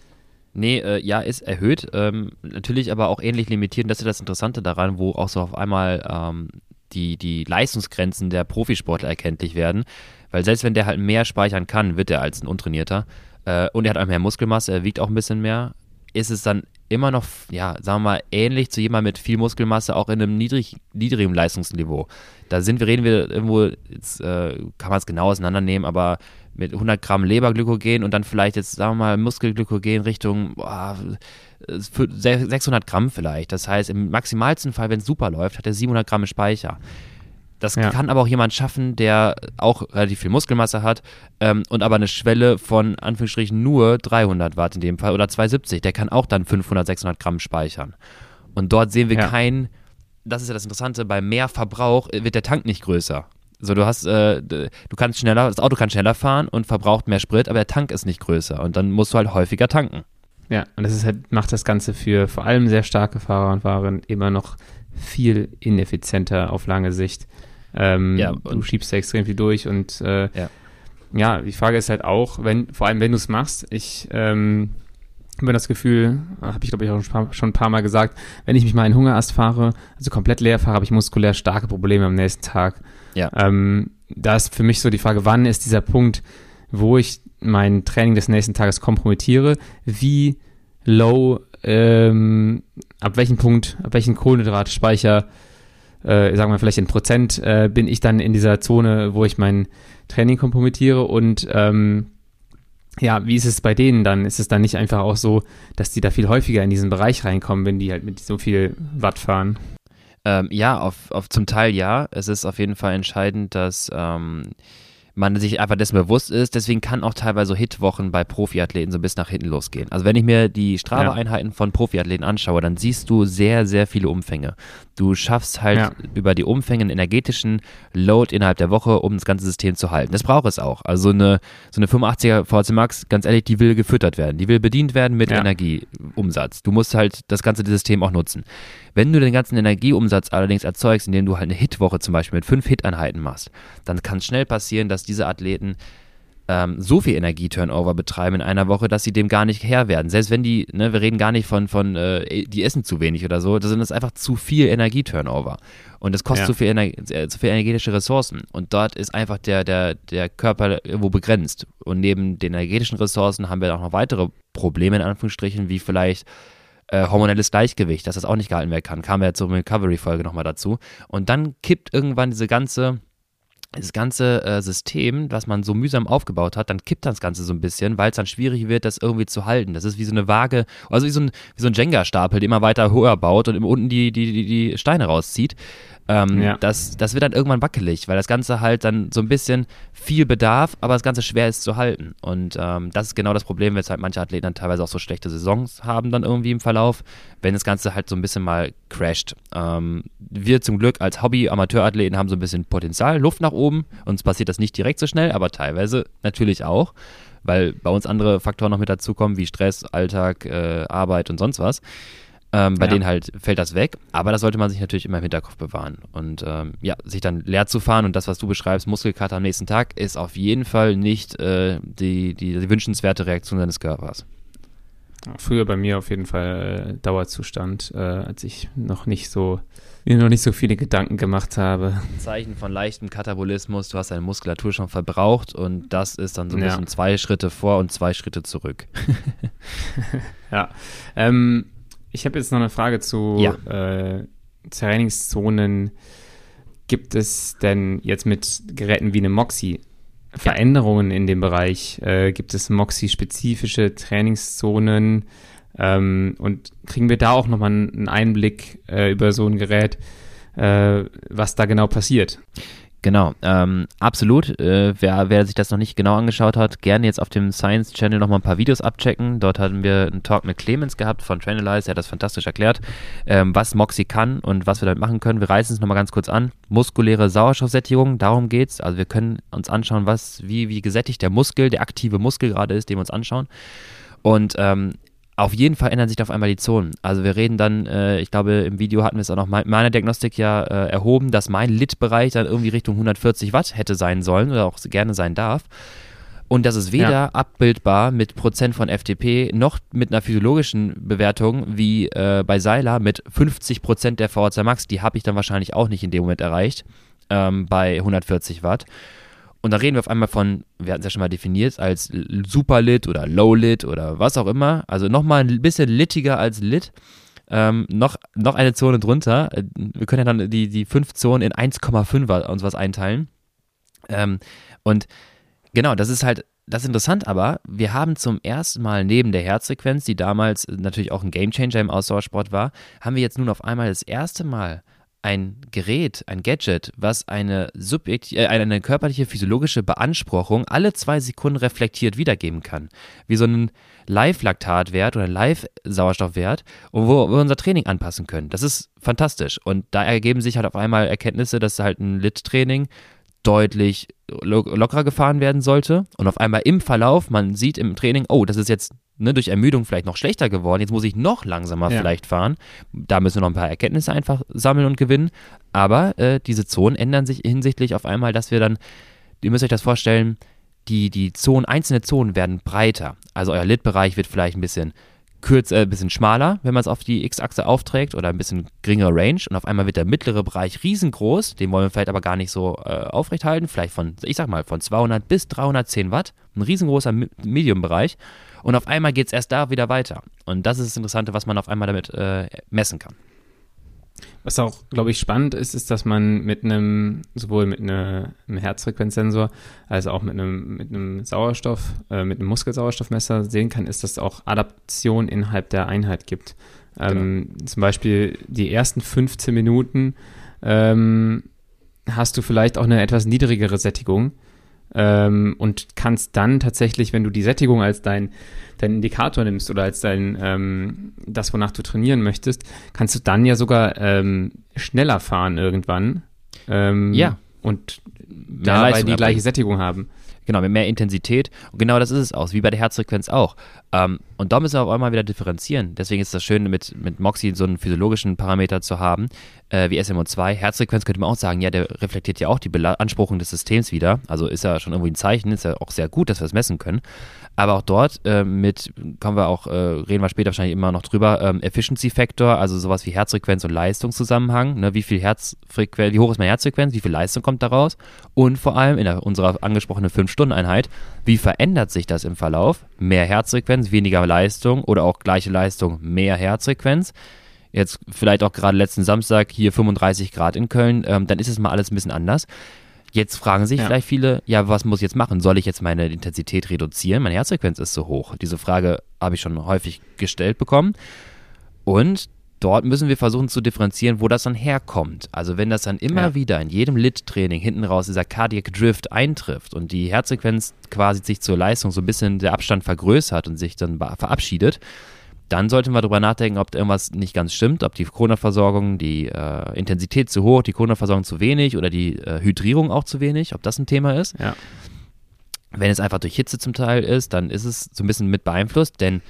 Nee, äh, ja, ist erhöht. Ähm, natürlich aber auch ähnlich limitiert. Das ist das Interessante daran, wo auch so auf einmal ähm, die, die Leistungsgrenzen der Profisportler erkenntlich werden. Weil selbst wenn der halt mehr speichern kann, wird er als ein Untrainierter. Äh, und er hat auch mehr Muskelmasse, er wiegt auch ein bisschen mehr. Ist es dann immer noch, ja, sagen wir mal, ähnlich zu jemandem mit viel Muskelmasse, auch in einem niedrig, niedrigen Leistungsniveau. Da sind wir, reden wir irgendwo, jetzt äh, kann man es genau auseinandernehmen, aber mit 100 Gramm Leberglykogen und dann vielleicht jetzt, sagen wir mal, Muskelglykogen Richtung boah, 600 Gramm vielleicht. Das heißt, im maximalsten Fall, wenn es super läuft, hat er 700 Gramm Speicher. Das ja. kann aber auch jemand schaffen, der auch relativ viel Muskelmasse hat ähm, und aber eine Schwelle von Anführungsstrichen nur 300 Watt in dem Fall oder 270. Der kann auch dann 500, 600 Gramm speichern. Und dort sehen wir ja. kein, das ist ja das Interessante, bei mehr Verbrauch wird der Tank nicht größer. So, du hast, äh, du kannst schneller, das Auto kann schneller fahren und verbraucht mehr Sprit, aber der Tank ist nicht größer und dann musst du halt häufiger tanken. Ja, und das ist halt, macht das Ganze für vor allem sehr starke Fahrer und Fahrerinnen immer noch viel ineffizienter auf lange Sicht. Ähm, ja, du schiebst da extrem viel durch und äh, ja. ja. die Frage ist halt auch, wenn, vor allem wenn du es machst, ich ähm, habe das Gefühl, habe ich glaube ich auch schon, schon ein paar Mal gesagt, wenn ich mich mal in Hungerast fahre, also komplett leer fahre, habe ich muskulär starke Probleme am nächsten Tag. Ja. Ähm, da ist für mich so die Frage, wann ist dieser Punkt, wo ich mein Training des nächsten Tages kompromittiere? Wie low, ähm, ab welchem Punkt, ab welchen Kohlenhydratspeicher, äh, sagen wir vielleicht in Prozent, äh, bin ich dann in dieser Zone, wo ich mein Training kompromittiere und ähm, ja, wie ist es bei denen dann? Ist es dann nicht einfach auch so, dass die da viel häufiger in diesen Bereich reinkommen, wenn die halt mit so viel Watt fahren? Ähm, ja, auf, auf zum Teil ja. Es ist auf jeden Fall entscheidend, dass ähm, man sich einfach dessen bewusst ist. Deswegen kann auch teilweise so Hitwochen bei Profiathleten so bis nach hinten losgehen. Also wenn ich mir die Strava-Einheiten von Profiathleten anschaue, dann siehst du sehr, sehr viele Umfänge. Du schaffst halt ja. über die Umfänge einen energetischen Load innerhalb der Woche, um das ganze System zu halten. Das braucht es auch. Also eine, so eine 85er VC Max, ganz ehrlich, die will gefüttert werden. Die will bedient werden mit ja. Energieumsatz. Du musst halt das ganze System auch nutzen. Wenn du den ganzen Energieumsatz allerdings erzeugst, indem du halt eine Hitwoche zum Beispiel mit fünf Hit-Einheiten machst, dann kann es schnell passieren, dass diese Athleten ähm, so viel Energieturnover betreiben in einer Woche, dass sie dem gar nicht Herr werden. Selbst wenn die, ne, wir reden gar nicht von, von äh, die essen zu wenig oder so, das sind das einfach zu viel Energieturnover. Und das kostet ja. zu, viel äh, zu viel energetische Ressourcen. Und dort ist einfach der, der, der Körper irgendwo begrenzt. Und neben den energetischen Ressourcen haben wir auch noch weitere Probleme, in Anführungsstrichen, wie vielleicht äh, hormonelles Gleichgewicht, dass das auch nicht gehalten werden kann. Kam ja zur Recovery-Folge nochmal dazu. Und dann kippt irgendwann diese ganze das ganze äh, System, was man so mühsam aufgebaut hat, dann kippt das Ganze so ein bisschen, weil es dann schwierig wird, das irgendwie zu halten. Das ist wie so eine Waage, also wie so ein, wie so ein Jenga-Stapel, der immer weiter höher baut und unten die, die, die, die Steine rauszieht. Ähm, ja. das, das wird dann irgendwann wackelig, weil das Ganze halt dann so ein bisschen viel bedarf, aber das Ganze schwer ist zu halten. Und ähm, das ist genau das Problem, weshalb manche Athleten dann teilweise auch so schlechte Saisons haben dann irgendwie im Verlauf, wenn das Ganze halt so ein bisschen mal crasht. Ähm, wir zum Glück als Hobby-Amateurathleten haben so ein bisschen Potenzial, Luft nach oben. Uns passiert das nicht direkt so schnell, aber teilweise natürlich auch, weil bei uns andere Faktoren noch mit dazukommen, wie Stress, Alltag, äh, Arbeit und sonst was. Ähm, bei ja. denen halt fällt das weg, aber das sollte man sich natürlich immer im Hinterkopf bewahren. Und ähm, ja, sich dann leer zu fahren und das, was du beschreibst, Muskelkater am nächsten Tag, ist auf jeden Fall nicht äh, die, die, die, wünschenswerte Reaktion deines Körpers. Früher bei mir auf jeden Fall äh, Dauerzustand, äh, als ich noch nicht so mir noch nicht so viele Gedanken gemacht habe. Zeichen von leichtem Katabolismus, du hast deine Muskulatur schon verbraucht und das ist dann so ein ja. bisschen zwei Schritte vor und zwei Schritte zurück. ja. Ähm, ich habe jetzt noch eine Frage zu ja. äh, Trainingszonen. Gibt es denn jetzt mit Geräten wie eine Moxie Veränderungen in dem Bereich? Äh, gibt es Moxie-spezifische Trainingszonen? Ähm, und kriegen wir da auch nochmal einen Einblick äh, über so ein Gerät, äh, was da genau passiert? Genau, ähm, absolut. Äh, wer, wer sich das noch nicht genau angeschaut hat, gerne jetzt auf dem Science Channel nochmal ein paar Videos abchecken. Dort hatten wir einen Talk mit Clemens gehabt von Trainalyze, der hat das fantastisch erklärt, ähm, was Moxie kann und was wir damit machen können. Wir reißen es nochmal ganz kurz an. Muskuläre Sauerstoffsättigung, darum geht's. Also wir können uns anschauen, was, wie, wie gesättigt der Muskel, der aktive Muskel gerade ist, den wir uns anschauen. Und ähm, auf jeden Fall ändern sich auf einmal die Zonen. Also wir reden dann, äh, ich glaube, im Video hatten wir es auch noch mein, meiner Diagnostik ja äh, erhoben, dass mein Lit-Bereich dann irgendwie Richtung 140 Watt hätte sein sollen oder auch gerne sein darf. Und das ist weder ja. abbildbar mit Prozent von FTP noch mit einer physiologischen Bewertung wie äh, bei Seiler mit 50 Prozent der VHC Max. Die habe ich dann wahrscheinlich auch nicht in dem Moment erreicht ähm, bei 140 Watt. Und da reden wir auf einmal von, wir hatten es ja schon mal definiert, als Super-Lit oder Low-Lit oder was auch immer. Also nochmal ein bisschen littiger als Lit. Ähm, noch, noch eine Zone drunter. Wir können ja dann die, die fünf Zonen in 1,5 uns was einteilen. Ähm, und genau, das ist halt das ist interessant aber, wir haben zum ersten Mal neben der Herzfrequenz, die damals natürlich auch ein Gamechanger im Ausdauersport war, haben wir jetzt nun auf einmal das erste Mal ein Gerät, ein Gadget, was eine, Subjekt äh, eine körperliche physiologische Beanspruchung alle zwei Sekunden reflektiert wiedergeben kann. Wie so ein Live-Laktatwert oder Live-Sauerstoffwert, wo wir unser Training anpassen können. Das ist fantastisch. Und da ergeben sich halt auf einmal Erkenntnisse, dass halt ein Lit-Training deutlich lo lockerer gefahren werden sollte und auf einmal im Verlauf, man sieht im Training, oh, das ist jetzt ne, durch Ermüdung vielleicht noch schlechter geworden, jetzt muss ich noch langsamer ja. vielleicht fahren. Da müssen wir noch ein paar Erkenntnisse einfach sammeln und gewinnen. Aber äh, diese Zonen ändern sich hinsichtlich auf einmal, dass wir dann, ihr müsst euch das vorstellen, die, die Zonen, einzelne Zonen werden breiter. Also euer Lit-Bereich wird vielleicht ein bisschen kürzer, äh, ein bisschen schmaler, wenn man es auf die X-Achse aufträgt oder ein bisschen geringere Range und auf einmal wird der mittlere Bereich riesengroß, den wollen wir vielleicht aber gar nicht so äh, aufrechthalten, vielleicht von, ich sag mal, von 200 bis 310 Watt, ein riesengroßer Medium-Bereich und auf einmal geht es erst da wieder weiter und das ist das Interessante, was man auf einmal damit äh, messen kann. Was auch, glaube ich, spannend ist, ist, dass man mit einem, sowohl mit eine, einem Herzfrequenzsensor als auch mit einem, mit einem Sauerstoff, äh, mit einem Muskelsauerstoffmesser sehen kann, ist, dass es auch Adaption innerhalb der Einheit gibt. Ähm, genau. Zum Beispiel die ersten 15 Minuten ähm, hast du vielleicht auch eine etwas niedrigere Sättigung ähm, und kannst dann tatsächlich, wenn du die Sättigung als dein, dein Indikator nimmst oder als dein ähm, das, wonach du trainieren möchtest, kannst du dann ja sogar ähm, schneller fahren irgendwann. Ähm, ja. Und dabei die gleiche Sättigung haben. Genau, mit mehr Intensität. Und genau das ist es auch, wie bei der Herzfrequenz auch. Ähm, und da müssen wir auf einmal wieder differenzieren. Deswegen ist das schön, mit, mit Moxie so einen physiologischen Parameter zu haben, äh, wie SMO2. Herzfrequenz könnte man auch sagen, ja, der reflektiert ja auch die Beanspruchung des Systems wieder. Also ist ja schon irgendwie ein Zeichen, ist ja auch sehr gut, dass wir es messen können. Aber auch dort äh, mit, kommen wir auch, äh, reden wir später wahrscheinlich immer noch drüber, ähm, Efficiency Factor, also sowas wie Herzfrequenz und Leistungszusammenhang. Ne? Wie viel Herzfrequenz, wie hoch ist meine Herzfrequenz, wie viel Leistung kommt daraus? Und vor allem in der, unserer angesprochenen 5-Stunden-Einheit, wie verändert sich das im Verlauf? Mehr Herzfrequenz, weniger Leistung oder auch gleiche Leistung, mehr Herzfrequenz jetzt vielleicht auch gerade letzten Samstag hier 35 Grad in Köln, ähm, dann ist es mal alles ein bisschen anders. Jetzt fragen sich ja. vielleicht viele, ja, was muss ich jetzt machen? Soll ich jetzt meine Intensität reduzieren? Meine Herzfrequenz ist so hoch. Diese Frage habe ich schon häufig gestellt bekommen. Und dort müssen wir versuchen zu differenzieren, wo das dann herkommt. Also wenn das dann immer ja. wieder in jedem Lit-Training hinten raus dieser Cardiac Drift eintrifft und die Herzfrequenz quasi sich zur Leistung so ein bisschen der Abstand vergrößert und sich dann verabschiedet, dann sollten wir darüber nachdenken, ob irgendwas nicht ganz stimmt, ob die Corona-Versorgung, die äh, Intensität zu hoch, die Corona-Versorgung zu wenig oder die äh, Hydrierung auch zu wenig, ob das ein Thema ist. Ja. Wenn es einfach durch Hitze zum Teil ist, dann ist es so ein bisschen mit beeinflusst, denn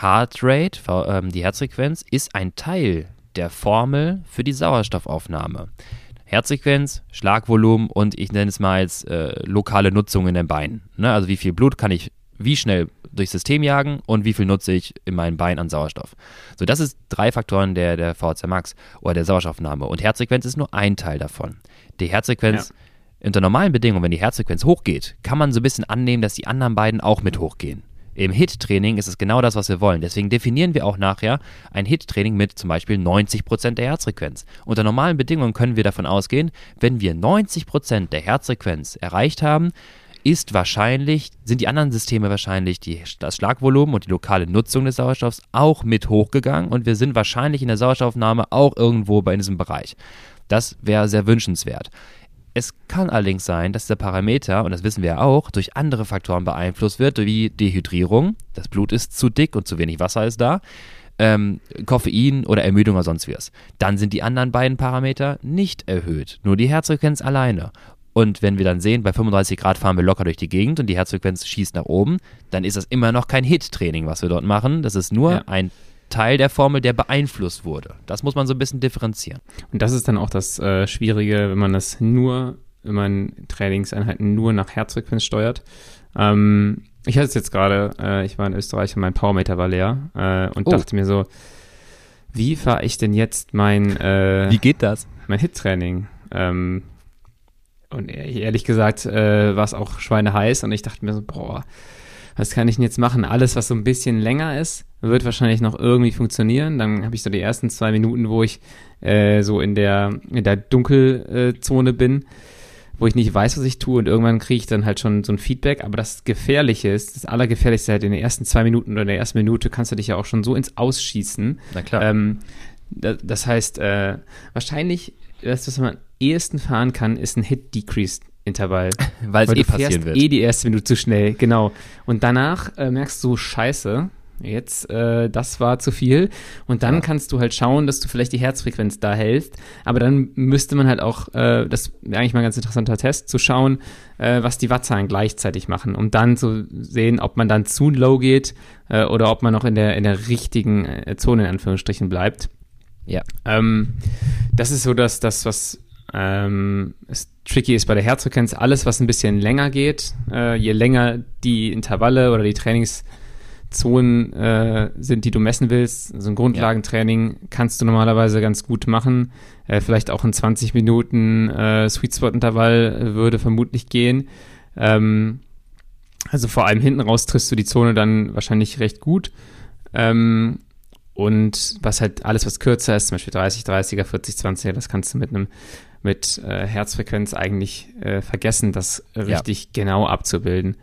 Heart Rate, äh, die Herzfrequenz, ist ein Teil der Formel für die Sauerstoffaufnahme. Herzfrequenz, Schlagvolumen und ich nenne es mal als äh, lokale Nutzung in den Beinen. Ne? Also wie viel Blut kann ich wie schnell durchs System jagen und wie viel nutze ich in meinem Bein an Sauerstoff. So, das ist drei Faktoren der, der VHC Max oder der Sauerstoffnahme. Und Herzfrequenz ist nur ein Teil davon. Die Herzfrequenz, ja. unter normalen Bedingungen, wenn die Herzfrequenz hochgeht, kann man so ein bisschen annehmen, dass die anderen beiden auch mit hochgehen. Im HIT-Training ist es genau das, was wir wollen. Deswegen definieren wir auch nachher ein HIT-Training mit zum Beispiel 90% der Herzfrequenz. Unter normalen Bedingungen können wir davon ausgehen, wenn wir 90% der Herzfrequenz erreicht haben, ist wahrscheinlich, sind die anderen Systeme wahrscheinlich die, das Schlagvolumen und die lokale Nutzung des Sauerstoffs auch mit hochgegangen und wir sind wahrscheinlich in der Sauerstoffaufnahme auch irgendwo bei diesem Bereich. Das wäre sehr wünschenswert. Es kann allerdings sein, dass der Parameter, und das wissen wir ja auch, durch andere Faktoren beeinflusst wird, wie Dehydrierung, das Blut ist zu dick und zu wenig Wasser ist da, ähm, Koffein oder Ermüdung oder sonst was. Dann sind die anderen beiden Parameter nicht erhöht, nur die Herzfrequenz alleine. Und wenn wir dann sehen, bei 35 Grad fahren wir locker durch die Gegend und die Herzfrequenz schießt nach oben, dann ist das immer noch kein Hit-Training, was wir dort machen. Das ist nur ja. ein Teil der Formel, der beeinflusst wurde. Das muss man so ein bisschen differenzieren. Und das ist dann auch das äh, Schwierige, wenn man das nur, wenn man Trainingseinheiten nur nach Herzfrequenz steuert. Ähm, ich hatte es jetzt gerade, äh, ich war in Österreich und mein Powermeter war leer äh, und oh. dachte mir so, wie fahre ich denn jetzt mein äh, Wie geht das? Mein Hit-Training? Ähm, und ehrlich gesagt äh, war es auch schweineheiß und ich dachte mir so, boah, was kann ich denn jetzt machen? Alles, was so ein bisschen länger ist, wird wahrscheinlich noch irgendwie funktionieren. Dann habe ich so die ersten zwei Minuten, wo ich äh, so in der, in der Dunkelzone bin, wo ich nicht weiß, was ich tue und irgendwann kriege ich dann halt schon so ein Feedback. Aber das Gefährliche ist, das Allergefährlichste halt in den ersten zwei Minuten oder in der ersten Minute kannst du dich ja auch schon so ins Ausschießen. Na klar. Ähm, das heißt, äh, wahrscheinlich, das, was man ehesten fahren kann, ist ein Hit-Decrease-Intervall. Weil es eh passieren wird. eh die erste Minute zu schnell, genau. Und danach äh, merkst du, scheiße, jetzt, äh, das war zu viel. Und dann ja. kannst du halt schauen, dass du vielleicht die Herzfrequenz da hältst. Aber dann müsste man halt auch, äh, das wäre eigentlich mal ein ganz interessanter Test, zu schauen, äh, was die Wattzahlen gleichzeitig machen, um dann zu sehen, ob man dann zu low geht äh, oder ob man noch in der, in der richtigen äh, Zone in Anführungsstrichen bleibt. Ja. Ähm, das ist so dass das, was ähm, es tricky ist bei der Herzfrequenz. Alles, was ein bisschen länger geht, äh, je länger die Intervalle oder die Trainingszonen äh, sind, die du messen willst, so also ein Grundlagentraining ja. kannst du normalerweise ganz gut machen. Äh, vielleicht auch ein 20 Minuten äh, Sweet Spot Intervall würde vermutlich gehen. Ähm, also vor allem hinten raus triffst du die Zone dann wahrscheinlich recht gut. Ähm, und was halt alles, was kürzer ist, zum Beispiel 30, 30er, 40, 20er, das kannst du mit einem mit äh, Herzfrequenz eigentlich äh, vergessen, das richtig ja. genau abzubilden.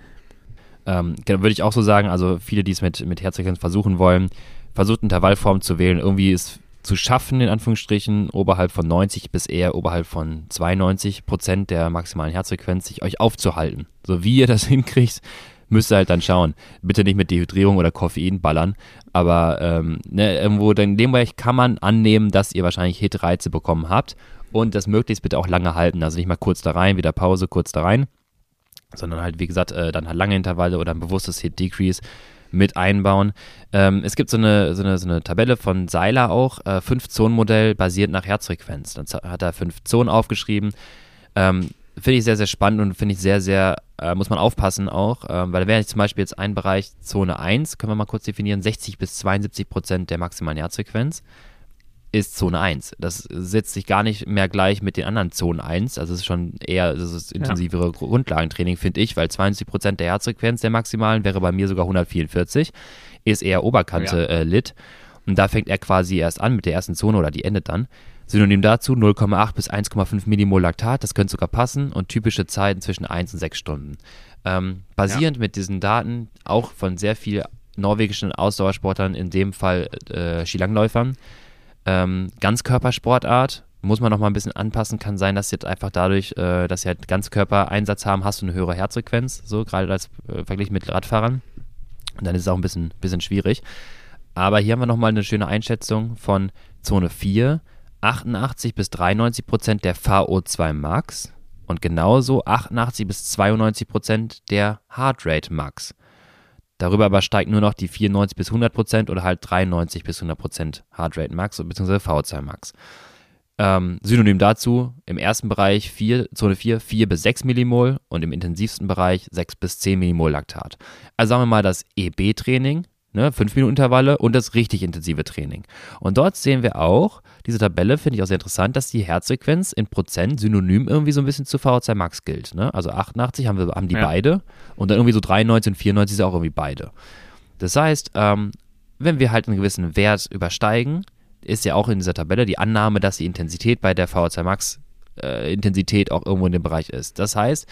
Ähm, genau, würde ich auch so sagen, also viele, die es mit, mit Herzfrequenz versuchen wollen, versucht Intervallform zu wählen, irgendwie es zu schaffen, in Anführungsstrichen, oberhalb von 90 bis eher oberhalb von 92 Prozent der maximalen Herzfrequenz, sich euch aufzuhalten. So wie ihr das hinkriegt, müsst ihr halt dann schauen. Bitte nicht mit Dehydrierung oder Koffein ballern, aber ähm, ne, irgendwo in dem Bereich kann man annehmen, dass ihr wahrscheinlich Hitreize bekommen habt und das möglichst bitte auch lange halten. Also nicht mal kurz da rein, wieder Pause, kurz da rein, sondern halt, wie gesagt, äh, dann halt lange Intervalle oder ein bewusstes Hit-Decrease mit einbauen. Ähm, es gibt so eine, so, eine, so eine Tabelle von Seiler auch, äh, Fünf-Zonen-Modell basiert nach Herzfrequenz. Dann hat er fünf Zonen aufgeschrieben. Ähm, finde ich sehr, sehr spannend und finde ich sehr, sehr, äh, muss man aufpassen auch, äh, weil da wäre zum Beispiel jetzt ein Bereich Zone 1, können wir mal kurz definieren, 60 bis 72 Prozent der maximalen Herzfrequenz ist Zone 1. Das setzt sich gar nicht mehr gleich mit den anderen Zonen 1. Also es ist schon eher, das ist intensivere ja. Grundlagentraining, finde ich, weil 72 Prozent der Herzfrequenz der maximalen wäre bei mir sogar 144, ist eher Oberkante ja. äh, Lit. Und da fängt er quasi erst an mit der ersten Zone oder die endet dann. Synonym dazu 0,8 bis 1,5 Millimol Laktat, das könnte sogar passen und typische Zeiten zwischen 1 und 6 Stunden. Ähm, basierend ja. mit diesen Daten, auch von sehr vielen norwegischen Ausdauersportlern, in dem Fall äh, Skilangläufern, ähm, Ganzkörpersportart, muss man noch mal ein bisschen anpassen. Kann sein, dass jetzt einfach dadurch, äh, dass sie halt Ganzkörpereinsatz haben, hast du eine höhere Herzfrequenz, so gerade als äh, Vergleich mit Radfahrern. Und dann ist es auch ein bisschen, bisschen schwierig. Aber hier haben wir nochmal eine schöne Einschätzung von Zone 4 88 bis 93 Prozent der VO2 Max und genauso 88 bis 92 Prozent der Heartrate Max. Darüber aber steigt nur noch die 94 bis 100 Prozent oder halt 93 bis 100 Prozent Heartrate Max bzw. VO2 Max. Ähm, Synonym dazu im ersten Bereich 4, Zone 4 4 bis 6 Millimol und im intensivsten Bereich 6 bis 10 Millimol Laktat. Also sagen wir mal das EB-Training ne, 5 Minuten Intervalle und das richtig intensive Training. Und dort sehen wir auch, diese Tabelle finde ich auch sehr interessant, dass die Herzfrequenz in Prozent synonym irgendwie so ein bisschen zu VO2 Max gilt. Ne? Also 88 haben, wir, haben die ja. beide und dann irgendwie so 93 und 94 ist auch irgendwie beide. Das heißt, ähm, wenn wir halt einen gewissen Wert übersteigen, ist ja auch in dieser Tabelle die Annahme, dass die Intensität bei der VO2 Max äh, Intensität auch irgendwo in dem Bereich ist. Das heißt,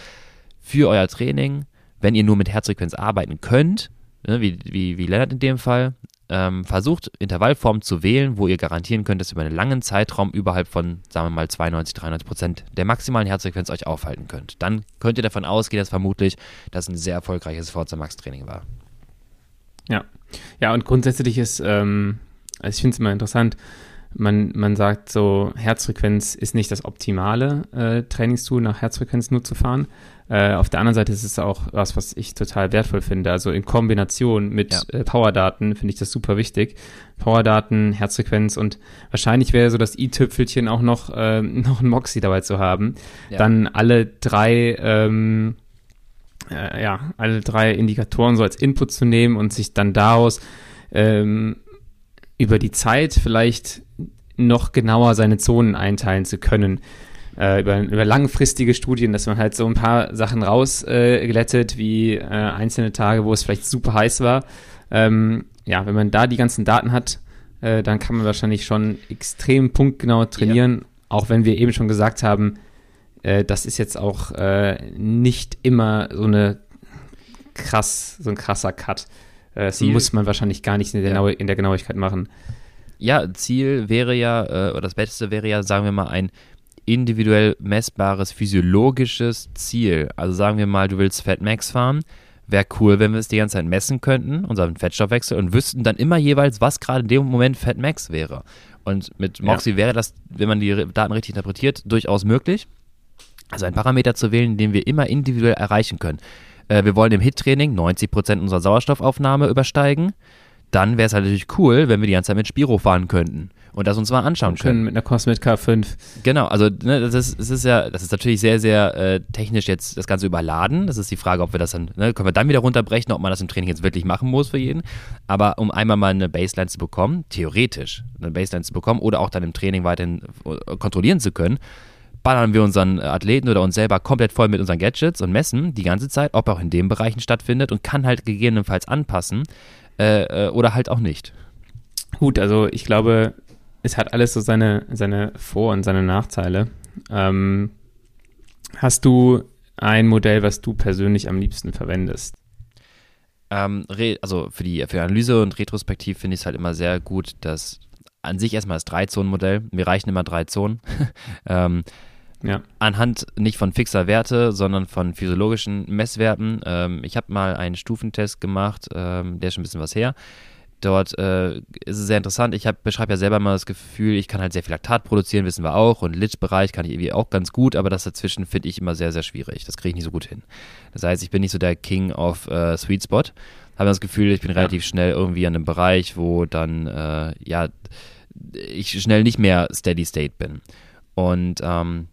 für euer Training, wenn ihr nur mit Herzfrequenz arbeiten könnt, ne, wie, wie, wie Lennart in dem Fall, ähm, versucht Intervallformen zu wählen, wo ihr garantieren könnt, dass über einen langen Zeitraum überhalb von, sagen wir mal, 92, 93 Prozent der maximalen Herzfrequenz euch aufhalten könnt. Dann könnt ihr davon ausgehen, dass vermutlich das ein sehr erfolgreiches Forza Max Training war. Ja, ja und grundsätzlich ist, ähm, also ich finde es immer interessant, man, man sagt so, Herzfrequenz ist nicht das optimale äh, Trainingstool, nach Herzfrequenz nur zu fahren. Äh, auf der anderen Seite ist es auch was, was ich total wertvoll finde. Also in Kombination mit ja. äh, Powerdaten finde ich das super wichtig. Powerdaten, Herzfrequenz und wahrscheinlich wäre so das i-Tüpfelchen auch noch, äh, noch ein Moxie dabei zu haben. Ja. Dann alle drei, ähm, äh, ja, alle drei Indikatoren so als Input zu nehmen und sich dann daraus ähm, über die Zeit vielleicht noch genauer seine Zonen einteilen zu können äh, über, über langfristige Studien, dass man halt so ein paar Sachen rausglättet, äh, wie äh, einzelne Tage, wo es vielleicht super heiß war. Ähm, ja, wenn man da die ganzen Daten hat, äh, dann kann man wahrscheinlich schon extrem punktgenau trainieren, ja. auch wenn wir eben schon gesagt haben, äh, das ist jetzt auch äh, nicht immer so eine krass, so ein krasser Cut. Das muss man wahrscheinlich gar nicht in der, ja. in der Genauigkeit machen. Ja, Ziel wäre ja, oder das Beste wäre ja, sagen wir mal, ein individuell messbares physiologisches Ziel. Also sagen wir mal, du willst Fat Max fahren, wäre cool, wenn wir es die ganze Zeit messen könnten, unseren Fettstoffwechsel, und wüssten dann immer jeweils, was gerade in dem Moment Fat Max wäre. Und mit Moxie ja. wäre das, wenn man die Daten richtig interpretiert, durchaus möglich. Also einen Parameter zu wählen, den wir immer individuell erreichen können. Äh, wir wollen im HIT-Training 90% unserer Sauerstoffaufnahme übersteigen. Dann wäre es halt natürlich cool, wenn wir die ganze Zeit mit Spiro fahren könnten und das uns mal anschauen können. können. Mit einer Cosmet K5. Genau, also ne, das, ist, das ist ja, das ist natürlich sehr, sehr äh, technisch jetzt das Ganze überladen. Das ist die Frage, ob wir das dann, ne, können wir dann wieder runterbrechen, ob man das im Training jetzt wirklich machen muss für jeden. Aber um einmal mal eine Baseline zu bekommen, theoretisch eine Baseline zu bekommen oder auch dann im Training weiterhin äh, kontrollieren zu können, ballern wir unseren Athleten oder uns selber komplett voll mit unseren Gadgets und messen die ganze Zeit, ob er auch in den Bereichen stattfindet und kann halt gegebenenfalls anpassen äh, äh oder halt auch nicht. Gut, also ich glaube, es hat alles so seine, seine Vor- und seine Nachteile. Ähm, hast du ein Modell, was du persönlich am liebsten verwendest? Ähm, also für die, für die Analyse und Retrospektiv finde ich es halt immer sehr gut, dass an sich erstmal das Drei-Zonen-Modell. Mir reichen immer drei Zonen. ähm, ja. Anhand nicht von fixer Werte, sondern von physiologischen Messwerten. Ähm, ich habe mal einen Stufentest gemacht, ähm, der ist schon ein bisschen was her. Dort äh, ist es sehr interessant. Ich beschreibe ja selber mal das Gefühl, ich kann halt sehr viel Laktat produzieren, wissen wir auch. Und Lit-Bereich kann ich irgendwie auch ganz gut, aber das dazwischen finde ich immer sehr, sehr schwierig. Das kriege ich nicht so gut hin. Das heißt, ich bin nicht so der King of äh, Sweet Spot. Habe das Gefühl, ich bin ja. relativ schnell irgendwie an einem Bereich, wo dann, äh, ja, ich schnell nicht mehr Steady State bin. Und ähm,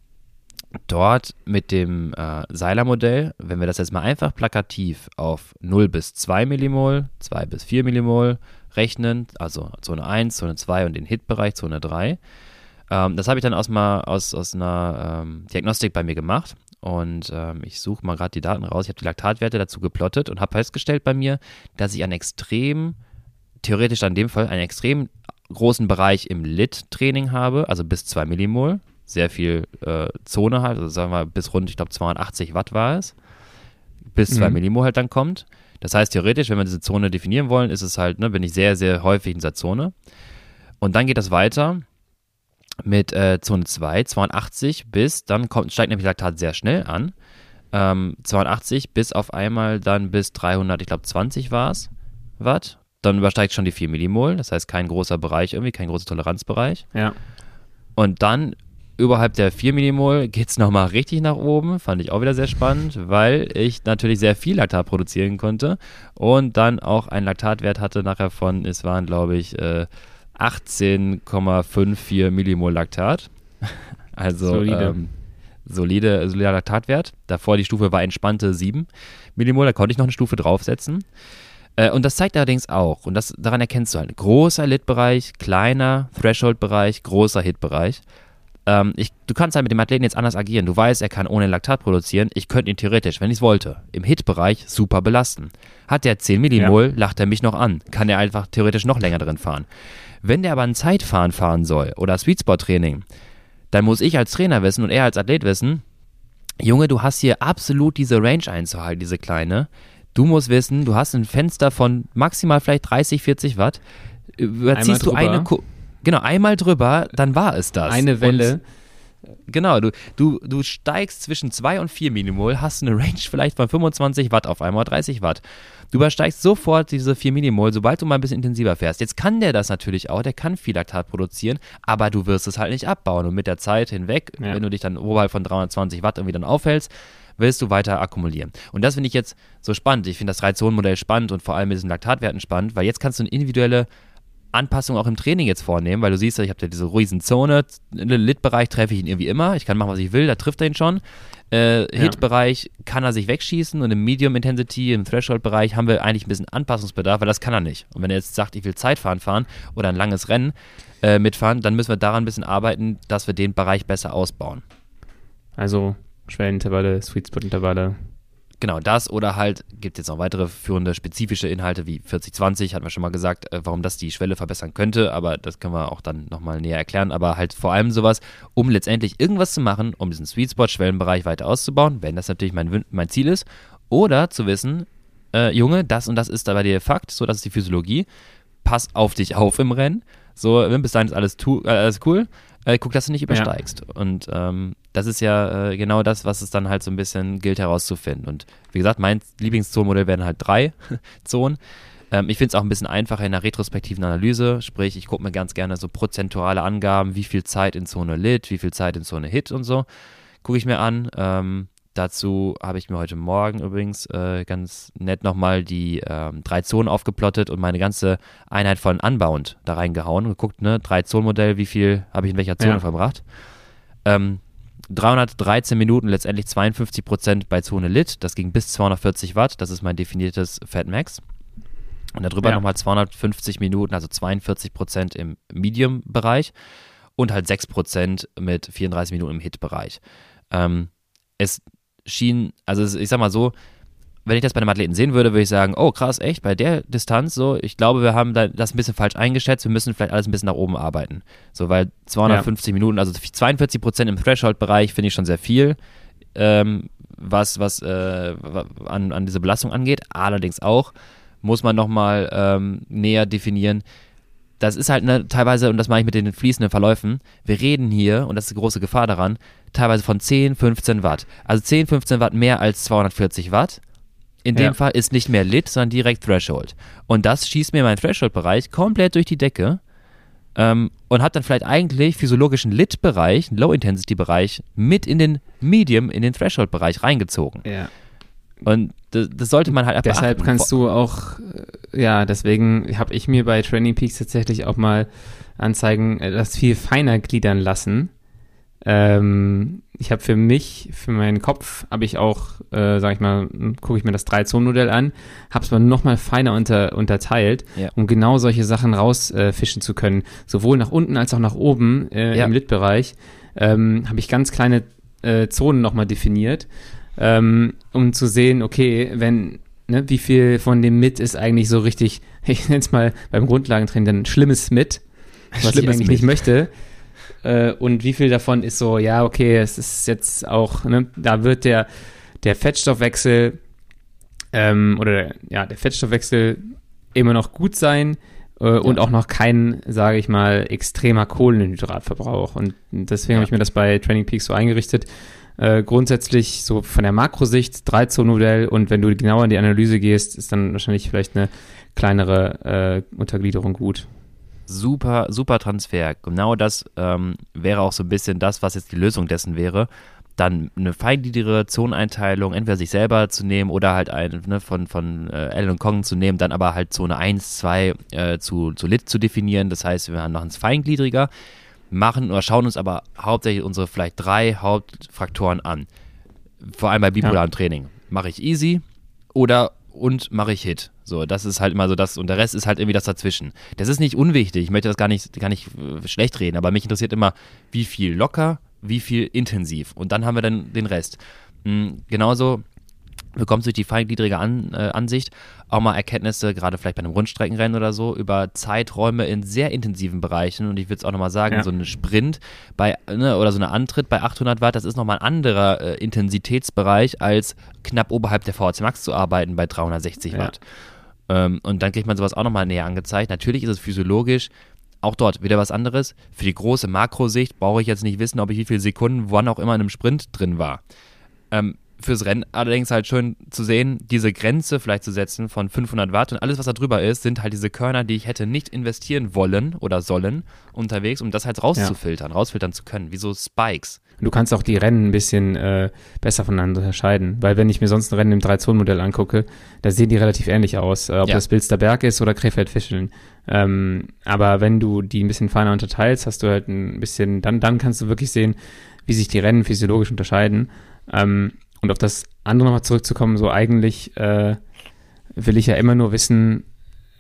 dort mit dem äh, Seiler-Modell, wenn wir das jetzt mal einfach plakativ auf 0 bis 2 Millimol, 2 bis 4 Millimol rechnen, also Zone 1, Zone 2 und den Hit-Bereich Zone 3, ähm, das habe ich dann aus, mal, aus, aus einer ähm, Diagnostik bei mir gemacht und ähm, ich suche mal gerade die Daten raus. Ich habe die Laktatwerte dazu geplottet und habe festgestellt bei mir, dass ich einen extrem, theoretisch in dem Fall, einen extrem großen Bereich im Lit-Training habe, also bis 2 Millimol, sehr viel äh, Zone halt, also sagen wir bis rund, ich glaube 280 Watt war es, bis 2 mhm. Millimol halt dann kommt. Das heißt, theoretisch, wenn wir diese Zone definieren wollen, ist es halt, ne, bin ich sehr, sehr häufig in dieser Zone. Und dann geht das weiter mit äh, Zone 2, 82 bis, dann kommt, steigt nämlich Laktat sehr schnell an. Ähm, 82 bis auf einmal dann bis 300, ich glaube 20 war es, Watt. Dann übersteigt schon die 4 Millimol, das heißt kein großer Bereich irgendwie, kein großer Toleranzbereich. Ja. Und dann überhalb der 4 Millimol geht es nochmal richtig nach oben. Fand ich auch wieder sehr spannend, weil ich natürlich sehr viel Laktat produzieren konnte und dann auch einen Laktatwert hatte nachher von, es waren glaube ich äh, 18,54 Millimol Laktat. Also solide. Ähm, solide, solider Laktatwert. Davor die Stufe war entspannte 7 Millimol, da konnte ich noch eine Stufe draufsetzen. Äh, und das zeigt allerdings auch, und das, daran erkennst du halt, großer Lit-Bereich, kleiner Threshold-Bereich, großer Hit-Bereich ähm, ich, du kannst halt mit dem Athleten jetzt anders agieren. Du weißt, er kann ohne Laktat produzieren. Ich könnte ihn theoretisch, wenn ich es wollte, im Hit-Bereich super belasten. Hat der 10 Millimol, ja. lacht er mich noch an. Kann er einfach theoretisch noch länger drin fahren. Wenn der aber ein Zeitfahren fahren soll oder Sweet Spot Training, dann muss ich als Trainer wissen und er als Athlet wissen, Junge, du hast hier absolut diese Range einzuhalten, diese kleine. Du musst wissen, du hast ein Fenster von maximal vielleicht 30, 40 Watt. Überziehst du eine, Ku Genau, einmal drüber, dann war es das. Eine Welle. Und, genau, du, du, du steigst zwischen 2 und 4 Millimol, hast eine Range vielleicht von 25 Watt auf einmal 30 Watt. Du übersteigst sofort diese 4 Millimol, sobald du mal ein bisschen intensiver fährst. Jetzt kann der das natürlich auch, der kann viel Laktat produzieren, aber du wirst es halt nicht abbauen. Und mit der Zeit hinweg, ja. wenn du dich dann oberhalb von 320 Watt irgendwie dann aufhältst, willst du weiter akkumulieren. Und das finde ich jetzt so spannend. Ich finde das Drei-Zonen-Modell spannend und vor allem mit diesen Laktatwerten spannend, weil jetzt kannst du eine individuelle Anpassungen auch im Training jetzt vornehmen, weil du siehst, ich habe ja diese riesen Zone, im Lit-Bereich treffe ich ihn irgendwie immer, ich kann machen, was ich will, da trifft er ihn schon. Äh, ja. Hit-Bereich kann er sich wegschießen und im Medium-Intensity, im Threshold-Bereich haben wir eigentlich ein bisschen Anpassungsbedarf, weil das kann er nicht. Und wenn er jetzt sagt, ich will Zeitfahren fahren oder ein langes Rennen äh, mitfahren, dann müssen wir daran ein bisschen arbeiten, dass wir den Bereich besser ausbauen. Also Schwellenintervalle, Sweet Spot-Intervalle, Genau, das oder halt gibt es jetzt noch weitere führende spezifische Inhalte wie 4020, hatten wir schon mal gesagt, äh, warum das die Schwelle verbessern könnte, aber das können wir auch dann nochmal näher erklären. Aber halt vor allem sowas, um letztendlich irgendwas zu machen, um diesen Sweet Spot Schwellenbereich weiter auszubauen, wenn das natürlich mein, mein Ziel ist. Oder zu wissen, äh, Junge, das und das ist da bei dir Fakt, so das ist die Physiologie. Pass auf dich auf im Rennen So, bis dahin ist alles, äh, alles cool. Äh, guck, dass du nicht übersteigst. Ja. Und ähm, das ist ja äh, genau das, was es dann halt so ein bisschen gilt herauszufinden. Und wie gesagt, mein Lieblingszonenmodell wären halt drei Zonen. Ähm, ich finde es auch ein bisschen einfacher in der retrospektiven Analyse. Sprich, ich gucke mir ganz gerne so prozentuale Angaben, wie viel Zeit in Zone Lit, wie viel Zeit in Zone Hit und so. Gucke ich mir an. Ähm, dazu habe ich mir heute Morgen übrigens äh, ganz nett nochmal die ähm, drei Zonen aufgeplottet und meine ganze Einheit von Unbound da reingehauen und geguckt, ne, drei Zonen-Modell, wie viel habe ich in welcher Zone ja. verbracht. Ähm, 313 Minuten, letztendlich 52 Prozent bei Zone Lit. Das ging bis 240 Watt. Das ist mein definiertes Fat Max. Und darüber ja. nochmal 250 Minuten, also 42 Prozent im Medium-Bereich und halt 6 Prozent mit 34 Minuten im Hit-Bereich. Ähm, es schien, also ich sag mal so, wenn ich das bei einem Athleten sehen würde, würde ich sagen, oh krass, echt, bei der Distanz so, ich glaube, wir haben das ein bisschen falsch eingeschätzt, wir müssen vielleicht alles ein bisschen nach oben arbeiten. So, weil 250 ja. Minuten, also 42 Prozent im Threshold-Bereich finde ich schon sehr viel, ähm, was, was äh, an, an diese Belastung angeht. Allerdings auch muss man nochmal ähm, näher definieren. Das ist halt ne, teilweise, und das mache ich mit den fließenden Verläufen, wir reden hier, und das ist die große Gefahr daran, teilweise von 10, 15 Watt. Also 10, 15 Watt mehr als 240 Watt. In dem ja. Fall ist nicht mehr Lit, sondern direkt Threshold. Und das schießt mir meinen Threshold-Bereich komplett durch die Decke ähm, und hat dann vielleicht eigentlich physiologischen Lit-Bereich, Low-Intensity-Bereich, mit in den Medium, in den Threshold-Bereich reingezogen. Ja. Und das, das, sollte man halt einfach Deshalb beachten. kannst du auch, äh, ja, deswegen habe ich mir bei Training Peaks tatsächlich auch mal Anzeigen, äh, das viel feiner gliedern lassen. Ähm, ich habe für mich, für meinen Kopf, habe ich auch, äh, sag ich mal, gucke ich mir das 3-Zonen-Modell an, habe es aber nochmal feiner unter, unterteilt, ja. um genau solche Sachen rausfischen äh, zu können. Sowohl nach unten als auch nach oben äh, ja. im Lit-Bereich ähm, habe ich ganz kleine äh, Zonen nochmal definiert ähm, um zu sehen, okay, wenn, ne, wie viel von dem mit ist eigentlich so richtig, ich nenne es mal beim Grundlagentraining dann schlimmes mit, was Schlimmes ich eigentlich mit. nicht möchte. Äh, und wie viel davon ist so, ja, okay, es ist jetzt auch, ne, da wird der, der Fettstoffwechsel ähm, oder ja, der Fettstoffwechsel immer noch gut sein äh, ja. und auch noch kein, sage ich mal, extremer Kohlenhydratverbrauch. Und deswegen ja. habe ich mir das bei Training Peaks so eingerichtet, äh, grundsätzlich so von der Makrosicht 3-Zonen-Modell und wenn du genauer in die Analyse gehst, ist dann wahrscheinlich vielleicht eine kleinere äh, Untergliederung gut. Super, super Transfer. Genau das ähm, wäre auch so ein bisschen das, was jetzt die Lösung dessen wäre. Dann eine feingliedrige Zoneneinteilung, entweder sich selber zu nehmen oder halt eine ne, von, von äh, und Kong zu nehmen, dann aber halt Zone 1, 2 äh, zu, zu Lit zu definieren. Das heißt, wir machen es feingliedriger machen oder schauen uns aber hauptsächlich unsere vielleicht drei Hauptfaktoren an. Vor allem bei bipolaren ja. Training. Mache ich easy oder und mache ich Hit. So, das ist halt immer so das und der Rest ist halt irgendwie das dazwischen. Das ist nicht unwichtig, ich möchte das gar nicht, gar nicht äh, schlecht reden, aber mich interessiert immer, wie viel locker, wie viel intensiv und dann haben wir dann den Rest. Mhm, genauso bekommst du durch die feingliedrige An, äh, Ansicht auch mal Erkenntnisse, gerade vielleicht bei einem Rundstreckenrennen oder so, über Zeiträume in sehr intensiven Bereichen. Und ich würde es auch nochmal sagen, ja. so ein Sprint bei, ne, oder so ein Antritt bei 800 Watt, das ist nochmal ein anderer äh, Intensitätsbereich, als knapp oberhalb der VHC Max zu arbeiten bei 360 ja. Watt. Ähm, und dann kriegt man sowas auch nochmal näher angezeigt. Natürlich ist es physiologisch auch dort wieder was anderes. Für die große Makrosicht brauche ich jetzt nicht wissen, ob ich wie viele Sekunden wann auch immer in einem Sprint drin war. Ähm, fürs Rennen allerdings halt schön zu sehen, diese Grenze vielleicht zu setzen von 500 Watt und alles, was da drüber ist, sind halt diese Körner, die ich hätte nicht investieren wollen oder sollen unterwegs, um das halt rauszufiltern, ja. rausfiltern zu können, wie so Spikes. Du kannst auch die Rennen ein bisschen äh, besser voneinander unterscheiden, weil wenn ich mir sonst ein Rennen im 3-Zonen-Modell angucke, da sehen die relativ ähnlich aus, äh, ob ja. das Bilster Berg ist oder Krefeld-Fischeln. Ähm, aber wenn du die ein bisschen feiner unterteilst, hast du halt ein bisschen, dann, dann kannst du wirklich sehen, wie sich die Rennen physiologisch unterscheiden. Ähm, und auf das andere nochmal zurückzukommen, so eigentlich äh, will ich ja immer nur wissen,